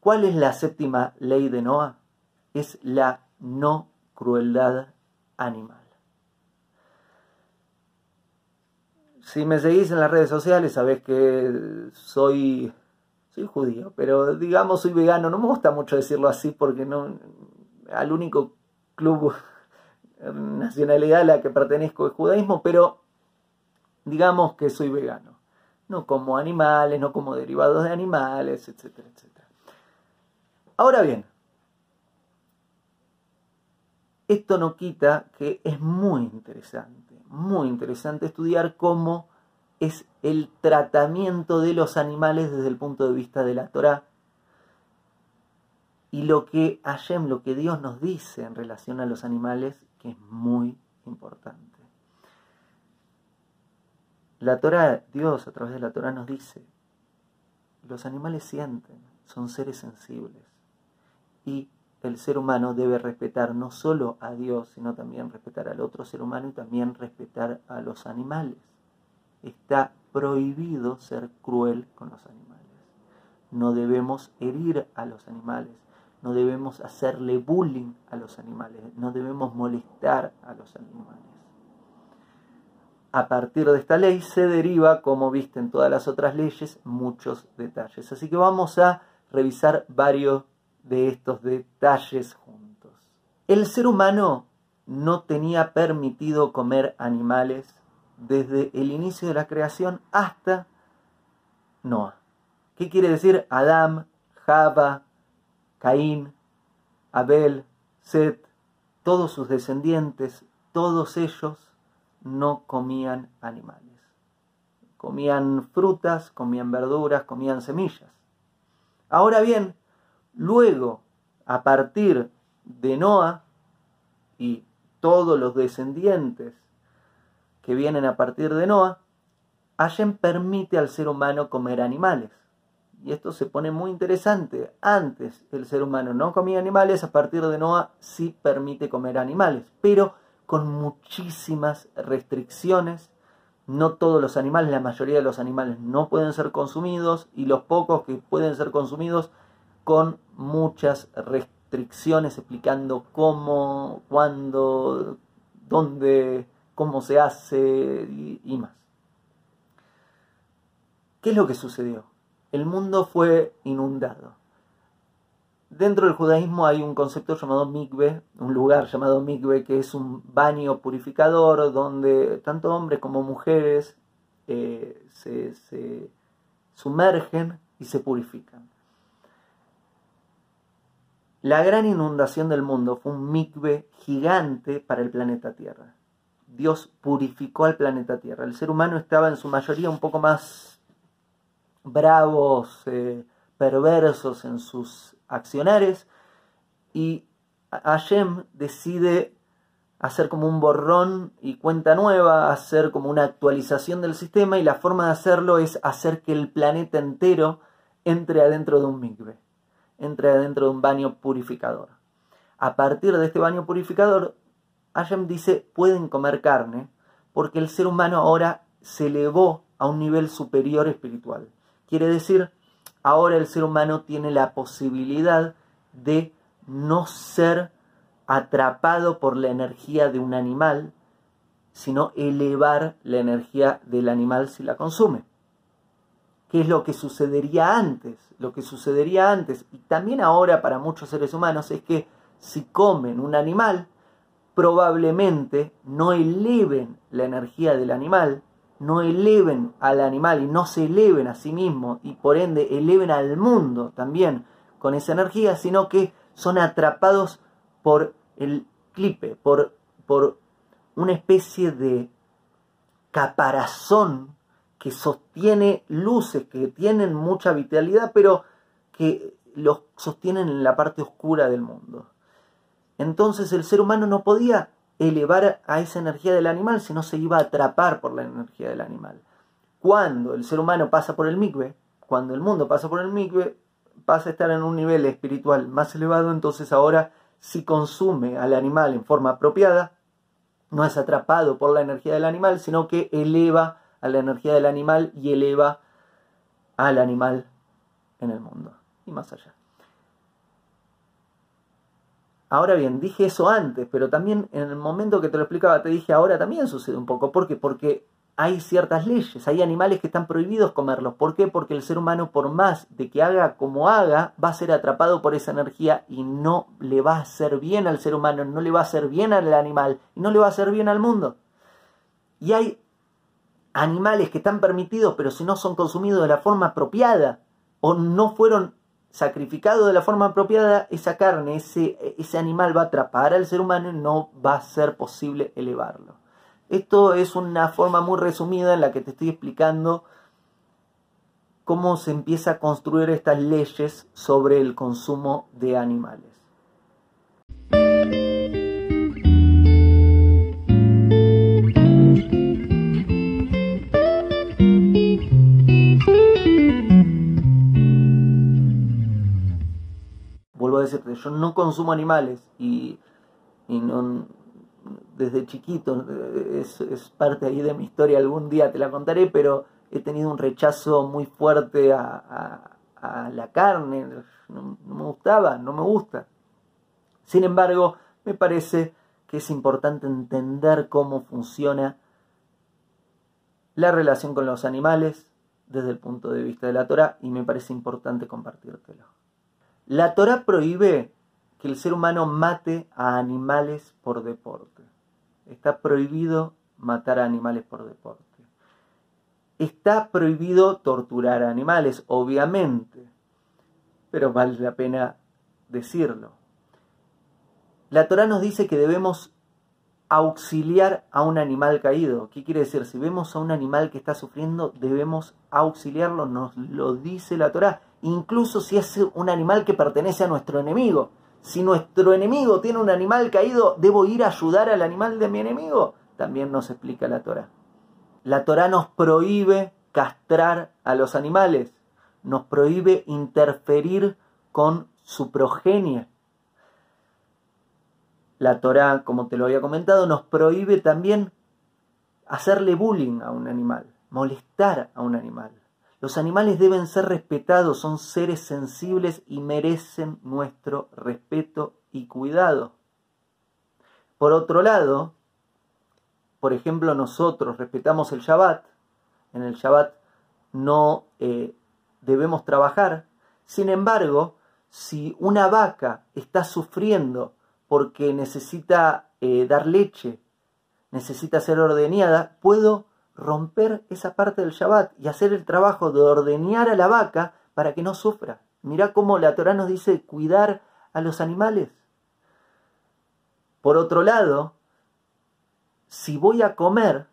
Speaker 1: ¿Cuál es la séptima ley de Noah? Es la no crueldad animal. Si me seguís en las redes sociales, sabés que soy, soy judío, pero digamos soy vegano. No me gusta mucho decirlo así porque no, al único club, nacionalidad a la que pertenezco es judaísmo, pero digamos que soy vegano. No como animales, no como derivados de animales, etcétera, etcétera. Ahora bien, esto no quita que es muy interesante, muy interesante estudiar cómo es el tratamiento de los animales desde el punto de vista de la Torah y lo que Hashem, lo que Dios nos dice en relación a los animales, que es muy importante. La Torah, Dios a través de la Torah nos dice, los animales sienten, son seres sensibles. Y el ser humano debe respetar no solo a Dios, sino también respetar al otro ser humano y también respetar a los animales. Está prohibido ser cruel con los animales. No debemos herir a los animales, no debemos hacerle bullying a los animales, no debemos molestar a los animales a partir de esta ley se deriva, como viste en todas las otras leyes, muchos detalles. Así que vamos a revisar varios de estos detalles juntos. El ser humano no tenía permitido comer animales desde el inicio de la creación hasta Noah. ¿Qué quiere decir Adán, Java, Caín, Abel, Set, todos sus descendientes, todos ellos no comían animales. Comían frutas, comían verduras, comían semillas. Ahora bien, luego, a partir de Noah y todos los descendientes que vienen a partir de Noah, Hashem permite al ser humano comer animales. Y esto se pone muy interesante. Antes el ser humano no comía animales, a partir de Noah sí permite comer animales. Pero con muchísimas restricciones. No todos los animales, la mayoría de los animales no pueden ser consumidos y los pocos que pueden ser consumidos con muchas restricciones explicando cómo, cuándo, dónde, cómo se hace y, y más. ¿Qué es lo que sucedió? El mundo fue inundado. Dentro del judaísmo hay un concepto llamado mikve, un lugar llamado mikve, que es un baño purificador donde tanto hombres como mujeres eh, se, sumergen y se purifican. La gran inundación del mundo fue un mikve gigante para el planeta Tierra. Dios purificó al planeta Tierra. El ser humano estaba en su mayoría un poco más bravos, eh, perversos en sus accionares y Hashem decide hacer como un borrón y cuenta nueva, hacer como una actualización del sistema y la forma de hacerlo es hacer que el planeta entero entre adentro de un mikve. entra dentro de un baño purificador. A partir de este baño purificador, Hashem dice, pueden comer carne, porque el ser humano ahora se elevó a un nivel superior espiritual. Quiere decir, ahora el ser humano tiene la posibilidad de no ser atrapado por la energía de un animal, sino elevar la energía del animal si la consume. ¿Qué es lo que sucedería antes? Lo que sucedería antes, y también ahora para muchos seres humanos, es que si comen un animal, probablemente no eleven la energía del animal, no eleven al animal y no se eleven a sí mismos y por ende eleven al mundo también con esa energía, sino que son atrapados por el clipe, por, por una especie de caparazón que sostiene luces, que tienen mucha vitalidad, pero que los sostienen en la parte oscura del mundo. Entonces el ser humano no podía elevar a esa energía del animal, sino se iba a atrapar por la energía del animal. Cuando el ser humano pasa por el migbe, cuando el mundo pasa por el migbe, pasa a estar en un nivel espiritual más elevado, entonces ahora si consume al animal en forma apropiada, no es atrapado por la energía del animal, sino que eleva a la energía del animal y eleva al animal en el mundo y más allá. Ahora bien, dije eso antes, pero también en el momento que te lo explicaba te dije ahora también sucede un poco. ¿Por qué? Porque hay ciertas leyes, hay animales que están prohibidos comerlos. ¿Por qué? Porque el ser humano, por más de que haga como haga, va a ser atrapado por esa energía y no le va a hacer bien al ser humano, no le va a hacer bien al animal y no le va a hacer bien al mundo. Y hay animales que están permitidos, pero si no son consumidos de la forma apropiada o no fueron sacrificado de la forma apropiada, esa carne, ese, ese animal va a atrapar al ser humano y no va a ser posible elevarlo. Esto es una forma muy resumida en la que te estoy explicando cómo se empieza a construir estas leyes sobre el consumo de animales. Yo no consumo animales y, no, desde chiquito, es, parte ahí de mi historia, algún día te la contaré, pero he tenido un rechazo muy fuerte a, la carne, no, me gustaba, no me gusta. Sin embargo, me parece que es importante entender cómo funciona la relación con los animales desde el punto de vista de la Torah y me parece importante compartírtelo. La Torah prohíbe que el ser humano mate a animales por deporte. Está prohibido matar a animales por deporte. Está prohibido torturar a animales, obviamente, pero vale la pena decirlo. La Torah nos dice que debemos auxiliar a un animal caído. ¿Qué quiere decir? Si vemos a un animal que está sufriendo, debemos auxiliarlo, nos lo dice la Torah incluso si es un animal que pertenece a nuestro enemigo. Si nuestro enemigo tiene un animal caído, ¿debo ir a ayudar al animal de mi enemigo? También nos explica la Torah. La Torah nos prohíbe castrar a los animales, nos prohíbe interferir con su progenie. La Torah, como te lo había comentado, nos prohíbe también hacerle bullying a un animal, molestar a un animal. Los animales deben ser respetados, son seres sensibles y merecen nuestro respeto y cuidado. Por otro lado, por ejemplo, nosotros respetamos el Shabbat, en el Shabbat no eh, debemos trabajar, sin embargo, si una vaca está sufriendo porque necesita eh, dar leche, necesita ser ordeñada, puedo romper esa parte del Shabbat y hacer el trabajo de ordeñar a la vaca para que no sufra. Mirá cómo la Torah nos dice cuidar a los animales. Por otro lado, si voy a comer,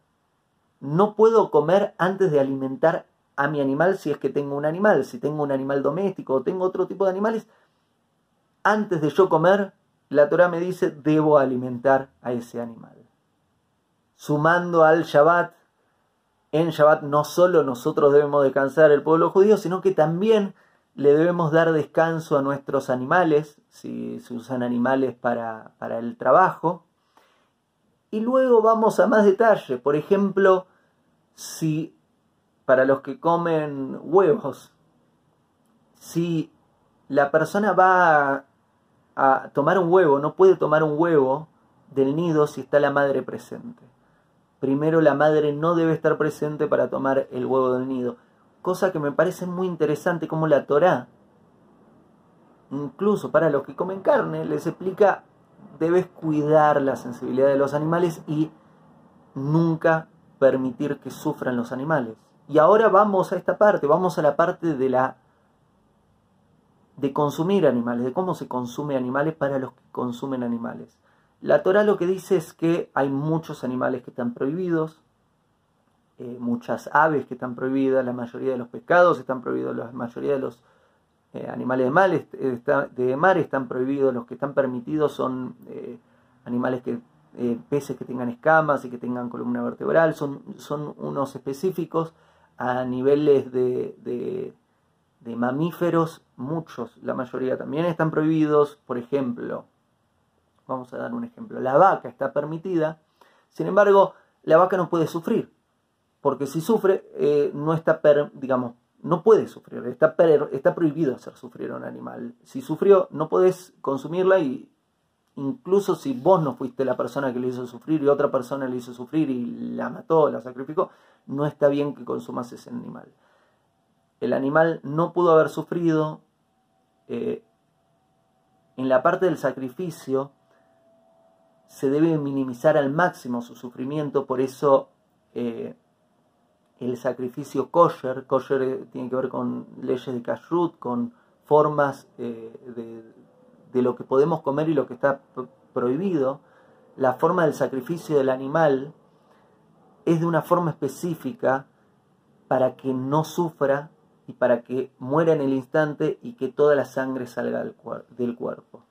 Speaker 1: no puedo comer antes de alimentar a mi animal si es que tengo un animal, si tengo un animal doméstico o tengo otro tipo de animales. Antes de yo comer, la Torah me dice, debo alimentar a ese animal. Sumando al Shabbat en Shabbat no solo nosotros debemos descansar el pueblo judío, sino que también le debemos dar descanso a nuestros animales, si se usan animales para, para el trabajo. Y luego vamos a más detalle. Por ejemplo, si para los que comen huevos, si la persona va a, tomar un huevo, no puede tomar un huevo del nido si está la madre presente. Primero la madre no debe estar presente para tomar el huevo del nido. Cosa que me parece muy interesante como la Torá, incluso para los que comen carne, les explica, debes cuidar la sensibilidad de los animales y nunca permitir que sufran los animales. Y ahora vamos a esta parte, vamos a la parte de la de consumir animales, de cómo se consume animales para los que consumen animales. La Torah lo que dice es que hay muchos animales que están prohibidos, eh, muchas aves que están prohibidas, la mayoría de los pescados están prohibidos, la mayoría de los eh, animales de mar, eh, de mar, están prohibidos, los que están permitidos son animales que, peces que tengan escamas y que tengan columna vertebral, son, son unos específicos a niveles de de mamíferos, muchos, la mayoría también están prohibidos, por ejemplo, vamos a dar un ejemplo, la vaca está permitida, sin embargo, la vaca no puede sufrir, porque si sufre, eh, no está, digamos, no puede sufrir, está, está prohibido hacer sufrir a un animal. Si sufrió, no podés consumirla y incluso si vos no fuiste la persona que le hizo sufrir y otra persona le hizo sufrir y la mató, la sacrificó, no está bien que consumas ese animal el animal no pudo haber sufrido. Eh, en la parte del sacrificio se debe minimizar al máximo su sufrimiento, por eso eh, el sacrificio kosher, kosher eh, tiene que ver con leyes de kashrut, con formas de, de, lo que podemos comer y lo que está prohibido, la forma del sacrificio del animal es de una forma específica para que no sufra y para que muera en el instante y que toda la sangre salga del, cuerpo.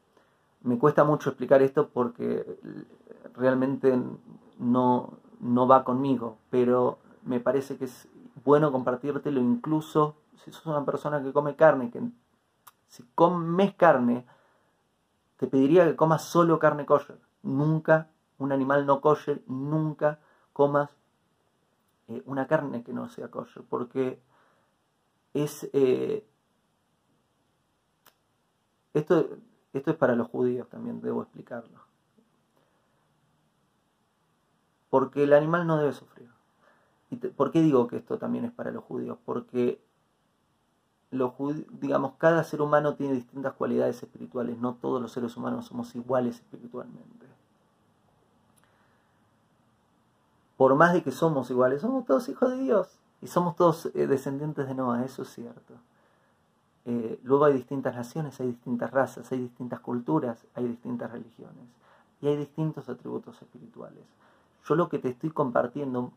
Speaker 1: Me cuesta mucho explicar esto porque realmente no, no va conmigo, pero me parece que es bueno compartírtelo incluso si sos una persona que come carne, que si comes carne, te pediría que comas solo carne kosher, nunca un animal no kosher, nunca comas eh, una carne que no sea kosher, porque es... Eh, esto, esto es para los judíos también, debo explicarlo. Porque el animal no debe sufrir. ¿Y ¿Por qué digo que esto también es para los judíos? Porque los digamos, cada ser humano tiene distintas cualidades espirituales, no todos los seres humanos somos iguales espiritualmente. Por más de que somos iguales, somos todos hijos de Dios. Y somos todos eh, descendientes de Noah, eso es cierto. Eh, luego hay distintas naciones, hay distintas razas, hay distintas culturas, hay distintas religiones y hay distintos atributos espirituales. Yo lo que te estoy compartiendo,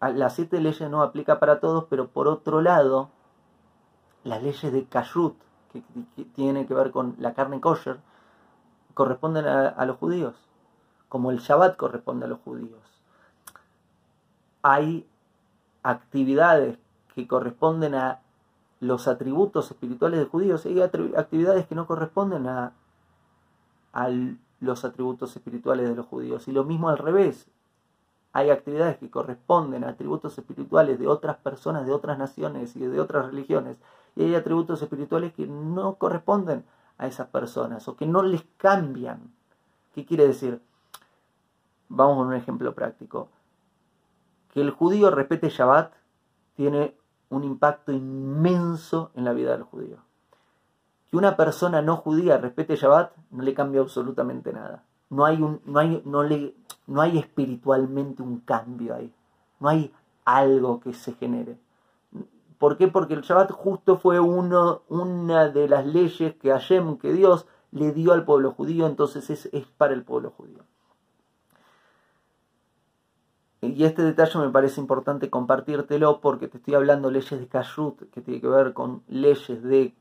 Speaker 1: las siete leyes no aplica para todos, pero por otro lado, las leyes de Kashrut, que, tienen que ver con la carne kosher, corresponden a los judíos, como el Shabbat corresponde a los judíos. Hay actividades que corresponden a los atributos espirituales de judíos y actividades que no corresponden a, a los atributos espirituales de los judíos. Y lo mismo al revés. Hay actividades que corresponden a atributos espirituales de otras personas, de otras naciones y de otras religiones. Y hay atributos espirituales que no corresponden a esas personas o que no les cambian. ¿Qué quiere decir? Vamos a un ejemplo práctico. Que el judío respete Shabbat tiene un impacto inmenso en la vida del judío. Que una persona no judía respete Shabbat no le cambia absolutamente nada. No hay, no hay, no hay espiritualmente un cambio ahí. No hay algo que se genere. ¿Por qué? Porque el Shabbat justo fue uno, una de las leyes que Hashem, que Dios, le dio al pueblo judío, entonces es, es para el pueblo judío. Y este detalle me parece importante compartírtelo porque te estoy hablando leyes de kashrut, que tiene que ver con leyes de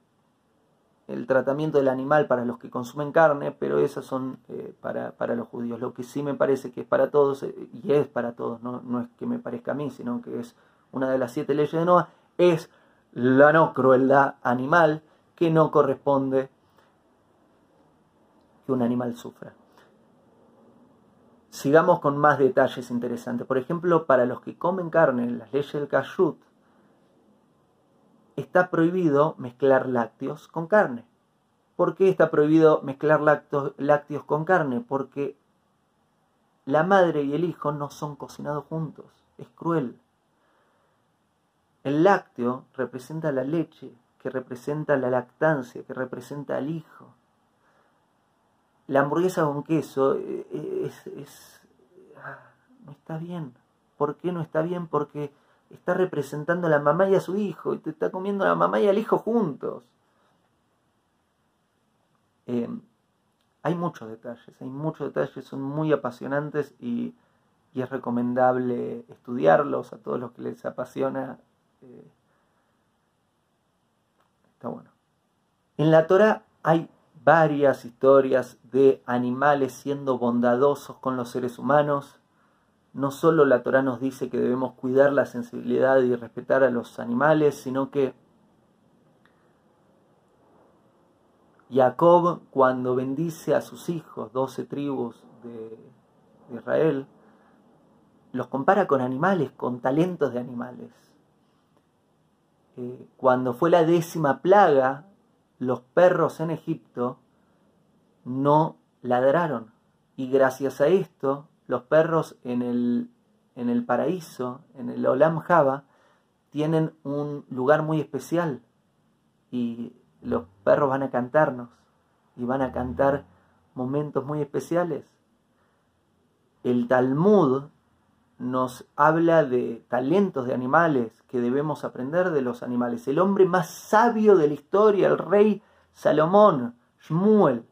Speaker 1: el tratamiento del animal para los que consumen carne, pero esas son eh, para, los judíos. Lo que sí me parece que es para todos, eh, y es para todos, no, no es que me parezca a mí, sino que es una de las siete leyes de Noah, es la no crueldad animal que no corresponde que un animal sufra. Sigamos con más detalles interesantes. Por ejemplo, para los que comen carne, en las leyes del kashrut, está prohibido mezclar lácteos con carne. ¿Por qué está prohibido mezclar lácteos con carne? Porque la madre y el hijo no son cocinados juntos. Es cruel. El lácteo representa la leche, que representa la lactancia, que representa al hijo. La hamburguesa con queso eh, eh, es, ah, no está bien. ¿Por qué no está bien? Porque está representando a la mamá y a su hijo, y te está comiendo a la mamá y al hijo juntos. Eh, hay muchos detalles, hay muchos detalles, son muy apasionantes y, y es recomendable estudiarlos a todos los que les apasiona está bueno. En la Torah hay varias historias de animales siendo bondadosos con los seres humanos. No solo la Torah nos dice que debemos cuidar la sensibilidad y respetar a los animales, sino que Jacob, cuando bendice a sus hijos, doce tribus de Israel, los compara con animales, con talentos de animales. Eh, cuando fue la décima plaga, los perros en Egipto no ladraron. Y gracias a esto, los perros en el, en el paraíso, en el Olam Java, tienen un lugar muy especial. Y los perros van a cantarnos. Y van a cantar momentos muy especiales. El Talmud nos habla de talentos de animales que debemos aprender de los animales. El hombre más sabio de la historia, el rey Salomón, Shmuel,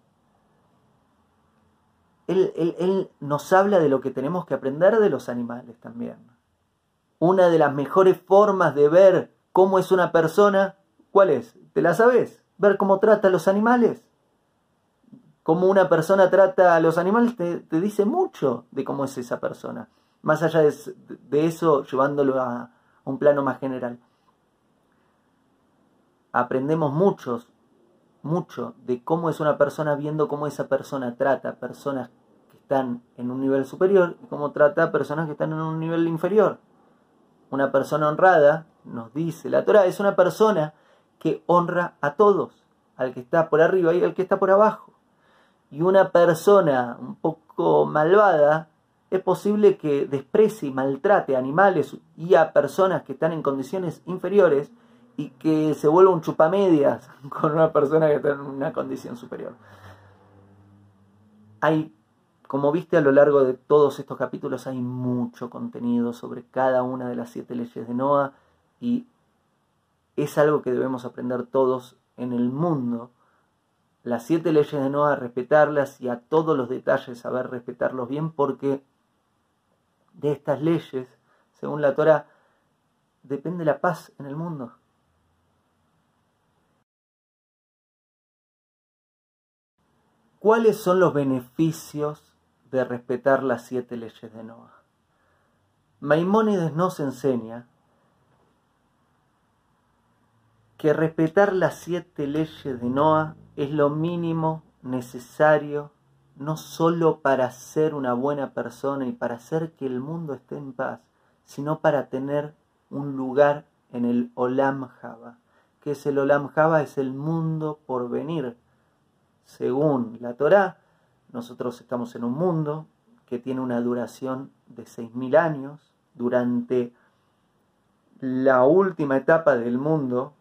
Speaker 1: él, él, nos habla de lo que tenemos que aprender de los animales también. Una de las mejores formas de ver cómo es una persona, ¿cuál es? ¿Te la sabes? Ver cómo trata a los animales. Cómo una persona trata a los animales te, te dice mucho de cómo es esa persona más allá de, eso, llevándolo a, un plano más general. Aprendemos muchos, mucho de cómo es una persona viendo cómo esa persona trata a personas que están en un nivel superior y cómo trata a personas que están en un nivel inferior. Una persona honrada, nos dice la Torah, es una persona que honra a todos, al que está por arriba y al que está por abajo. Y una persona un poco malvada es posible que desprecie y maltrate a animales y a personas que están en condiciones inferiores y que se vuelva un chupamedias con una persona que está en una condición superior. Hay, como viste a lo largo de todos estos capítulos, hay mucho contenido sobre cada una de las siete leyes de Noah y es algo que debemos aprender todos en el mundo. Las siete leyes de Noah, respetarlas y a todos los detalles saber respetarlos bien porque de estas leyes, según la Torah, depende la paz en el mundo. ¿Cuáles son los beneficios de respetar las siete leyes de Noah? Maimónides nos enseña que respetar las siete leyes de Noah es lo mínimo necesario no solo para ser una buena persona y para hacer que el mundo esté en paz, sino para tener un lugar en el Olam Java. que es el Olam Java? Es el mundo por venir. Según la Torá, nosotros estamos en un mundo que tiene una duración de 6.000 años. Durante la última etapa del mundo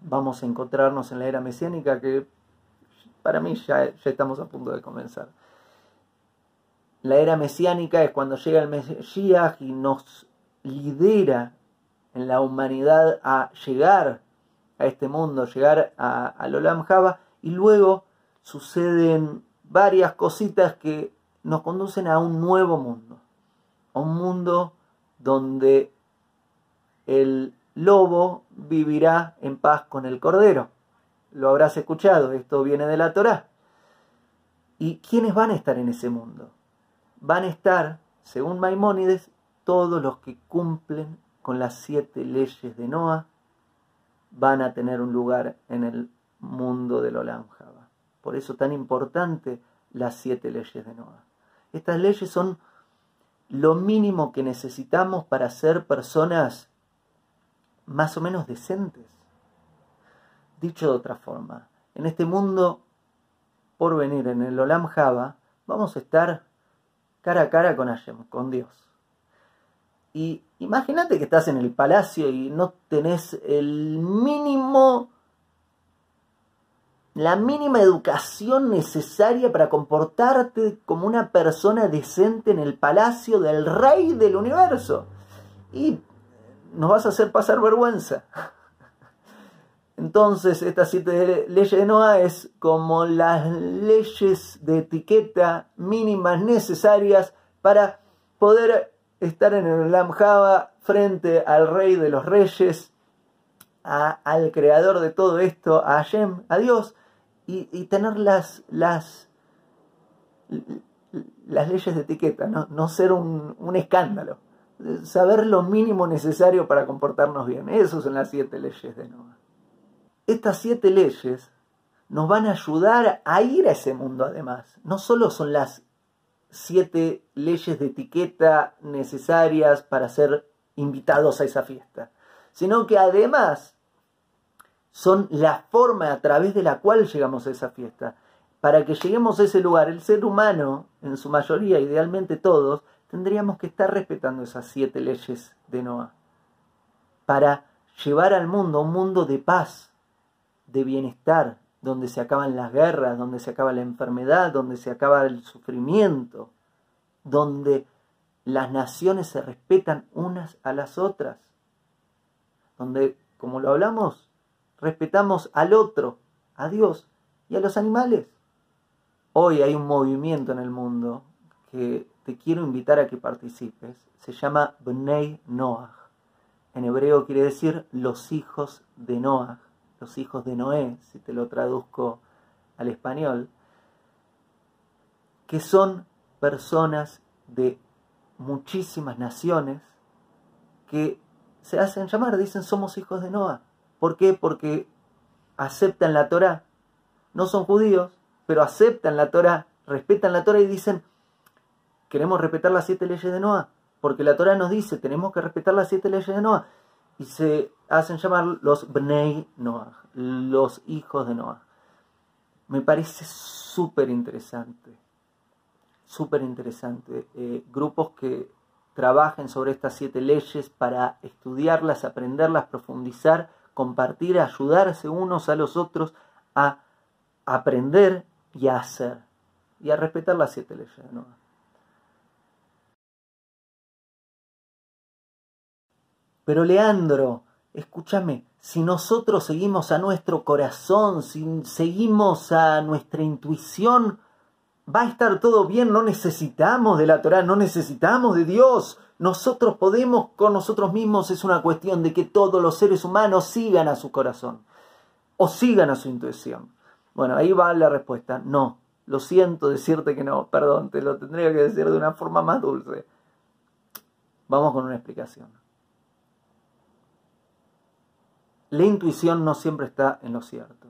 Speaker 1: vamos a encontrarnos en la era mesiánica que para mí ya, estamos a punto de comenzar. La era mesiánica es cuando llega el Mesías y nos lidera en la humanidad a llegar a este mundo, llegar al Olam Java, y luego suceden varias cositas que nos conducen a un nuevo mundo, a un mundo donde el lobo vivirá en paz con el cordero lo habrás escuchado, esto viene de la Torá. ¿Y quiénes van a estar en ese mundo? Van a estar, según Maimónides, todos los que cumplen con las siete leyes de Noah van a tener un lugar en el mundo del Olam. Por eso tan importante las siete leyes de Noah. Estas leyes son lo mínimo que necesitamos para ser personas más o menos decentes. Dicho de otra forma, en este mundo por venir, en el Olam Java, vamos a estar cara a cara con Hashem, con Dios. Y imagínate que estás en el palacio y no tenés el mínimo, la mínima educación necesaria para comportarte como una persona decente en el palacio del rey del universo. Y nos vas a hacer pasar vergüenza. Entonces, estas siete leyes de Noah es como las leyes de etiqueta mínimas necesarias para poder estar en el Lamjava frente al rey de los reyes, al creador de todo esto, a Hashem, a Dios, y, tener las, las, las leyes de etiqueta, no, ser un, un escándalo, saber lo mínimo necesario para comportarnos bien. Esas son las siete leyes de Noah. Estas siete leyes nos van a ayudar a ir a ese mundo además. No solo son las siete leyes de etiqueta necesarias para ser invitados a esa fiesta, sino que además son la forma a través de la cual llegamos a esa fiesta. Para que lleguemos a ese lugar, el ser humano, en su mayoría, idealmente todos, tendríamos que estar respetando esas siete leyes de Noah. Para llevar al mundo un mundo de paz, de bienestar, donde se acaban las guerras, donde se acaba la enfermedad, donde se acaba el sufrimiento, donde las naciones se respetan unas a las otras, donde, como lo hablamos, respetamos al otro, a Dios y a los animales. Hoy hay un movimiento en el mundo que te quiero invitar a que participes. Se llama Bnei Noach. En hebreo quiere decir los hijos de Noach los hijos de Noé, si te lo traduzco al español, que son personas de muchísimas naciones que se hacen llamar, dicen somos hijos de Noah. ¿Por qué? Porque aceptan la Torah. No son judíos, pero aceptan la Torah, respetan la Torah y dicen, queremos respetar las siete leyes de Noah. Porque la Torah nos dice, tenemos que respetar las siete leyes de Noah y se hacen llamar los Bnei Noah, los hijos de Noah. Me parece súper interesante, súper interesante. Eh, grupos que trabajen sobre estas siete leyes para estudiarlas, aprenderlas, profundizar, compartir, ayudarse unos a los otros a aprender y a hacer y a respetar las siete leyes de Noah. Pero Leandro, escúchame, si nosotros seguimos a nuestro corazón, si seguimos a nuestra intuición, va a estar todo bien, no necesitamos de la Torah, no necesitamos de Dios. Nosotros podemos con nosotros mismos, es una cuestión de que todos los seres humanos sigan a su corazón o sigan a su intuición. Bueno, ahí va la respuesta, no. Lo siento decirte que no, perdón, te lo tendría que decir de una forma más dulce. Vamos con una explicación. La intuición no siempre está en lo cierto.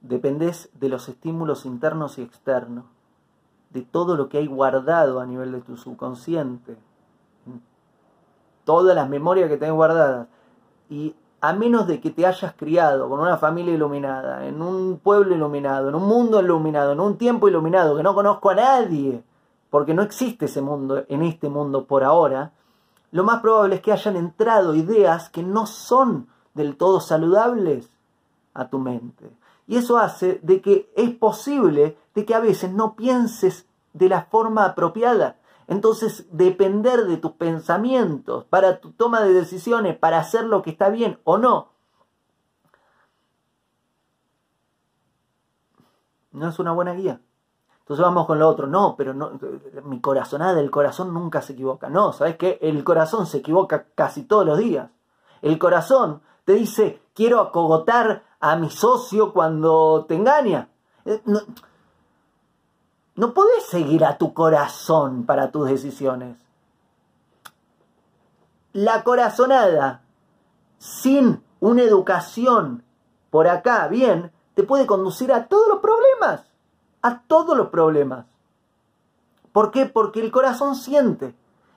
Speaker 1: Dependés de los estímulos internos y externos, de todo lo que hay guardado a nivel de tu subconsciente, todas las memorias que tenés guardadas. Y a menos de que te hayas criado con una familia iluminada, en un pueblo iluminado, en un mundo iluminado, en un tiempo iluminado, que no conozco a nadie, porque no existe ese mundo en este mundo por ahora, lo más probable es que hayan entrado ideas que no son del todo saludables a tu mente. Y eso hace de que es posible de que a veces no pienses de la forma apropiada. Entonces, depender de tus pensamientos para tu toma de decisiones, para hacer lo que está bien o no, no es una buena guía. Entonces vamos con lo otro. No, pero no, mi corazonada del corazón nunca se equivoca. No, ¿sabes qué? El corazón se equivoca casi todos los días. El corazón te dice, quiero acogotar a mi socio cuando te engaña. Eh, no, no podés seguir a tu corazón para tus decisiones. La corazonada sin una educación por acá, bien, te puede conducir a todos los problemas. A todos los problemas. ¿Por qué? Porque el corazón siente.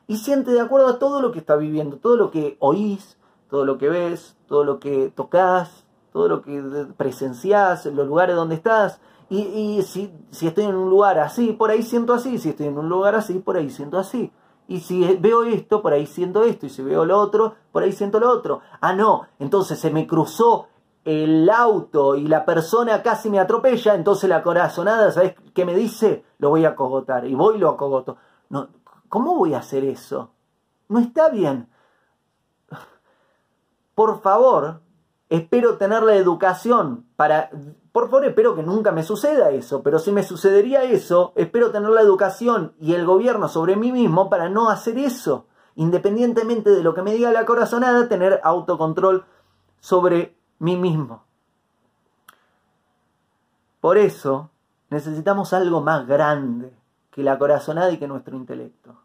Speaker 1: Y siente de acuerdo a todo lo que está viviendo, todo lo que oís, todo lo que ves, todo lo que tocas, todo lo que presenciás, los lugares donde estás. Y, si, si, estoy en un lugar así, por ahí siento así. Si estoy en un lugar así, por ahí siento así. Y si veo esto, por ahí siento esto. Y si veo lo otro, por ahí siento lo otro. Ah, no. Entonces se me cruzó el auto y la persona casi me atropella. Entonces la corazonada, ¿sabes qué me dice? Lo voy a cogotar. Y voy y lo acogoto. No, ¿Cómo voy a hacer eso? No está bien. Por favor, espero tener la educación para... Por favor, espero que nunca me suceda eso, pero si me sucedería eso, espero tener la educación y el gobierno sobre mí mismo para no hacer eso. Independientemente de lo que me diga la corazonada, tener autocontrol sobre mí mismo. Por eso necesitamos algo más grande que la corazonada y que nuestro intelecto.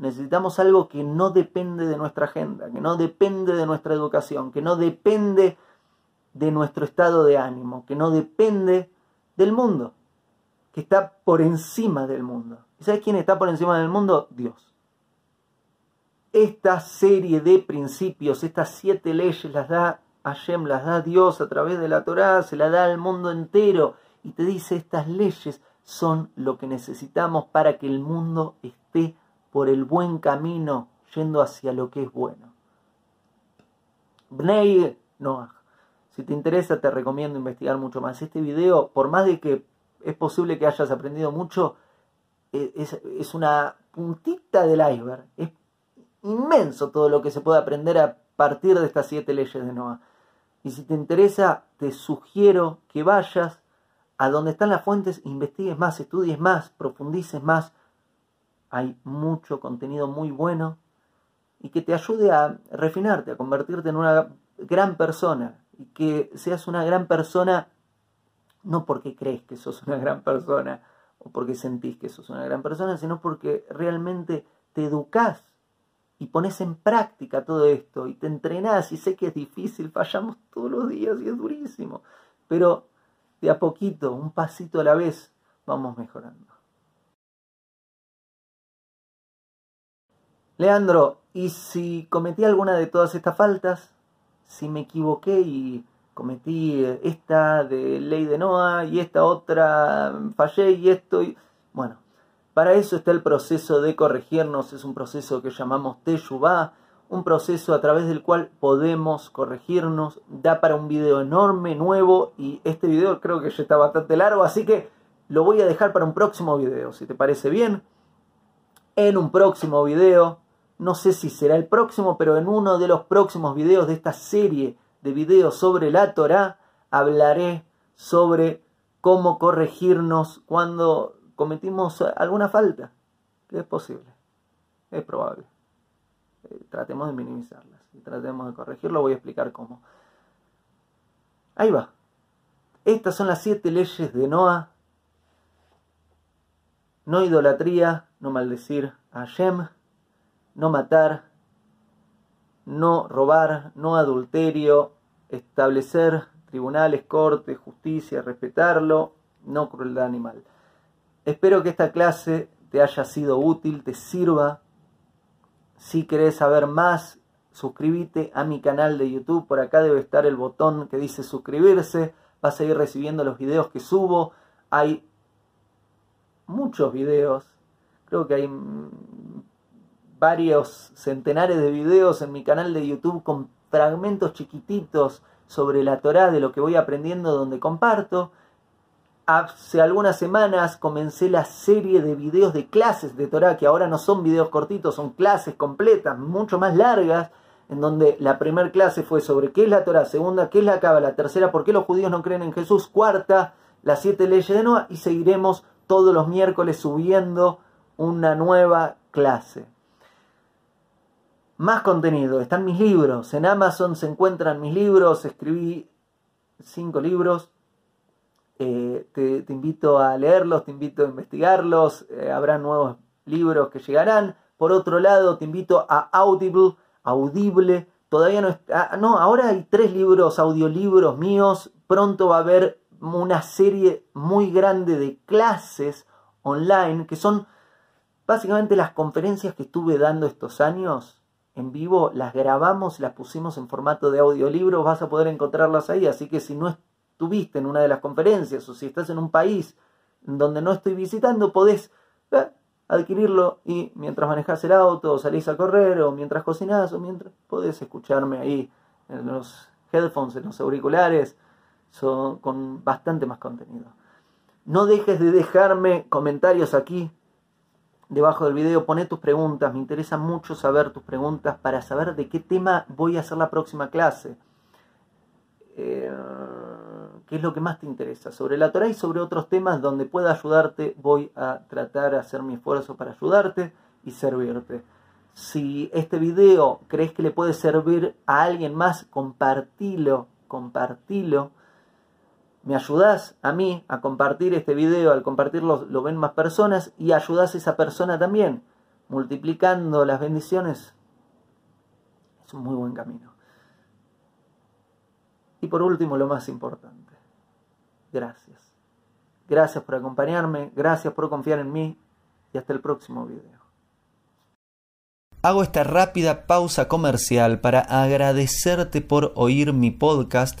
Speaker 1: Necesitamos algo que no depende de nuestra agenda, que no depende de nuestra educación, que no depende de nuestro estado de ánimo, que no depende del mundo, que está por encima del mundo. ¿Y sabes quién está por encima del mundo? Dios. Esta serie de principios, estas siete leyes las da Hashem, las da Dios a través de la Torá, se la da al mundo entero y te dice estas leyes son lo que necesitamos para que el mundo esté por el buen camino yendo hacia lo que es bueno. Bnei Noah. Si te interesa, te recomiendo investigar mucho más. Este video, por más de que es posible que hayas aprendido mucho, e, es, una puntita del iceberg. Es inmenso todo lo que se puede aprender a partir de estas siete leyes de Noah. Y si te interesa, te sugiero que vayas a donde están las fuentes, investigues más, estudies más, profundices más hay mucho contenido muy bueno y que te ayude a refinarte, a convertirte en una gran persona y que seas una gran persona no porque crees que sos una gran persona o porque sentís que sos una gran persona, sino porque realmente te educás y pones en práctica todo esto y te entrenás y sé que es difícil, fallamos todos los días y es durísimo, pero de a poquito, un pasito a la vez, vamos mejorando. Leandro, ¿y si cometí alguna de todas estas faltas? Si me equivoqué y cometí esta de ley de Noah y esta otra fallé y esto y... Bueno, para eso está el proceso de corregirnos, es un proceso que llamamos Teshuvah, un proceso a través del cual podemos corregirnos, da para un video enorme, nuevo y este video creo que ya está bastante largo, así que lo voy a dejar para un próximo video, si te parece bien. En un próximo video no sé si será el próximo, pero en uno de los próximos videos de esta serie de videos sobre la Torah hablaré sobre cómo corregirnos cuando cometimos alguna falta, es posible, es probable. Eh, tratemos de minimizarlas y tratemos de corregirlo, voy a explicar cómo. Ahí va. Estas son las siete leyes de Noah. No idolatría, no maldecir a Hashem no matar, no robar, no adulterio, establecer tribunales, cortes, justicia, respetarlo, no crueldad animal. Espero que esta clase te haya sido útil, te sirva. Si querés saber más, suscríbete a mi canal de YouTube. Por acá debe estar el botón que dice suscribirse. Vas a ir recibiendo los videos que subo. Hay muchos videos. Creo que hay varios centenares de videos en mi canal de YouTube con fragmentos chiquititos sobre la Torá de lo que voy aprendiendo donde comparto. Hace algunas semanas comencé la serie de videos de clases de Torá, que ahora no son videos cortitos, son clases completas, mucho más largas, en donde la primera clase fue sobre qué es la Torá, segunda, qué es la Cábala, tercera, por qué los judíos no creen en Jesús, cuarta, las siete leyes de Noah, y seguiremos todos los miércoles subiendo una nueva clase. Más contenido, están mis libros. En Amazon se encuentran mis libros. Escribí cinco libros. Eh, te, invito a leerlos, te invito a investigarlos. Eh, habrá nuevos libros que llegarán. Por otro lado, te invito a Audible, audible.com todavía no está... Ah, no, ahora hay tres libros, audiolibros míos. Pronto va a haber una serie muy grande de clases online que son básicamente las conferencias que estuve dando estos años en vivo, las grabamos las pusimos en formato de audiolibro, vas a poder encontrarlas ahí, así que si no estuviste en una de las conferencias o si estás en un país donde no estoy visitando, podés eh, adquirirlo y mientras manejas el auto salís a correr o mientras cocinás o mientras podés escucharme ahí en los headphones, en los auriculares, con bastante más contenido. No dejes de dejarme comentarios aquí debajo del video, poné tus preguntas, me interesa mucho saber tus preguntas para saber de qué tema voy a hacer la próxima clase. Eh, ¿Qué es lo que más te interesa? Sobre la Torah y sobre otros temas donde pueda ayudarte, voy a tratar de hacer mi esfuerzo para ayudarte y servirte. Si este video crees que le puede servir a alguien más, compartilo, compartilo me ayudas a mí a compartir este video, al compartirlo lo ven más personas y ayudas a esa persona también, multiplicando las bendiciones. Es un muy buen camino. Y por último, lo más importante, gracias. Gracias por acompañarme, gracias por confiar en mí y hasta el próximo video. Hago esta rápida pausa comercial para agradecerte por oír mi podcast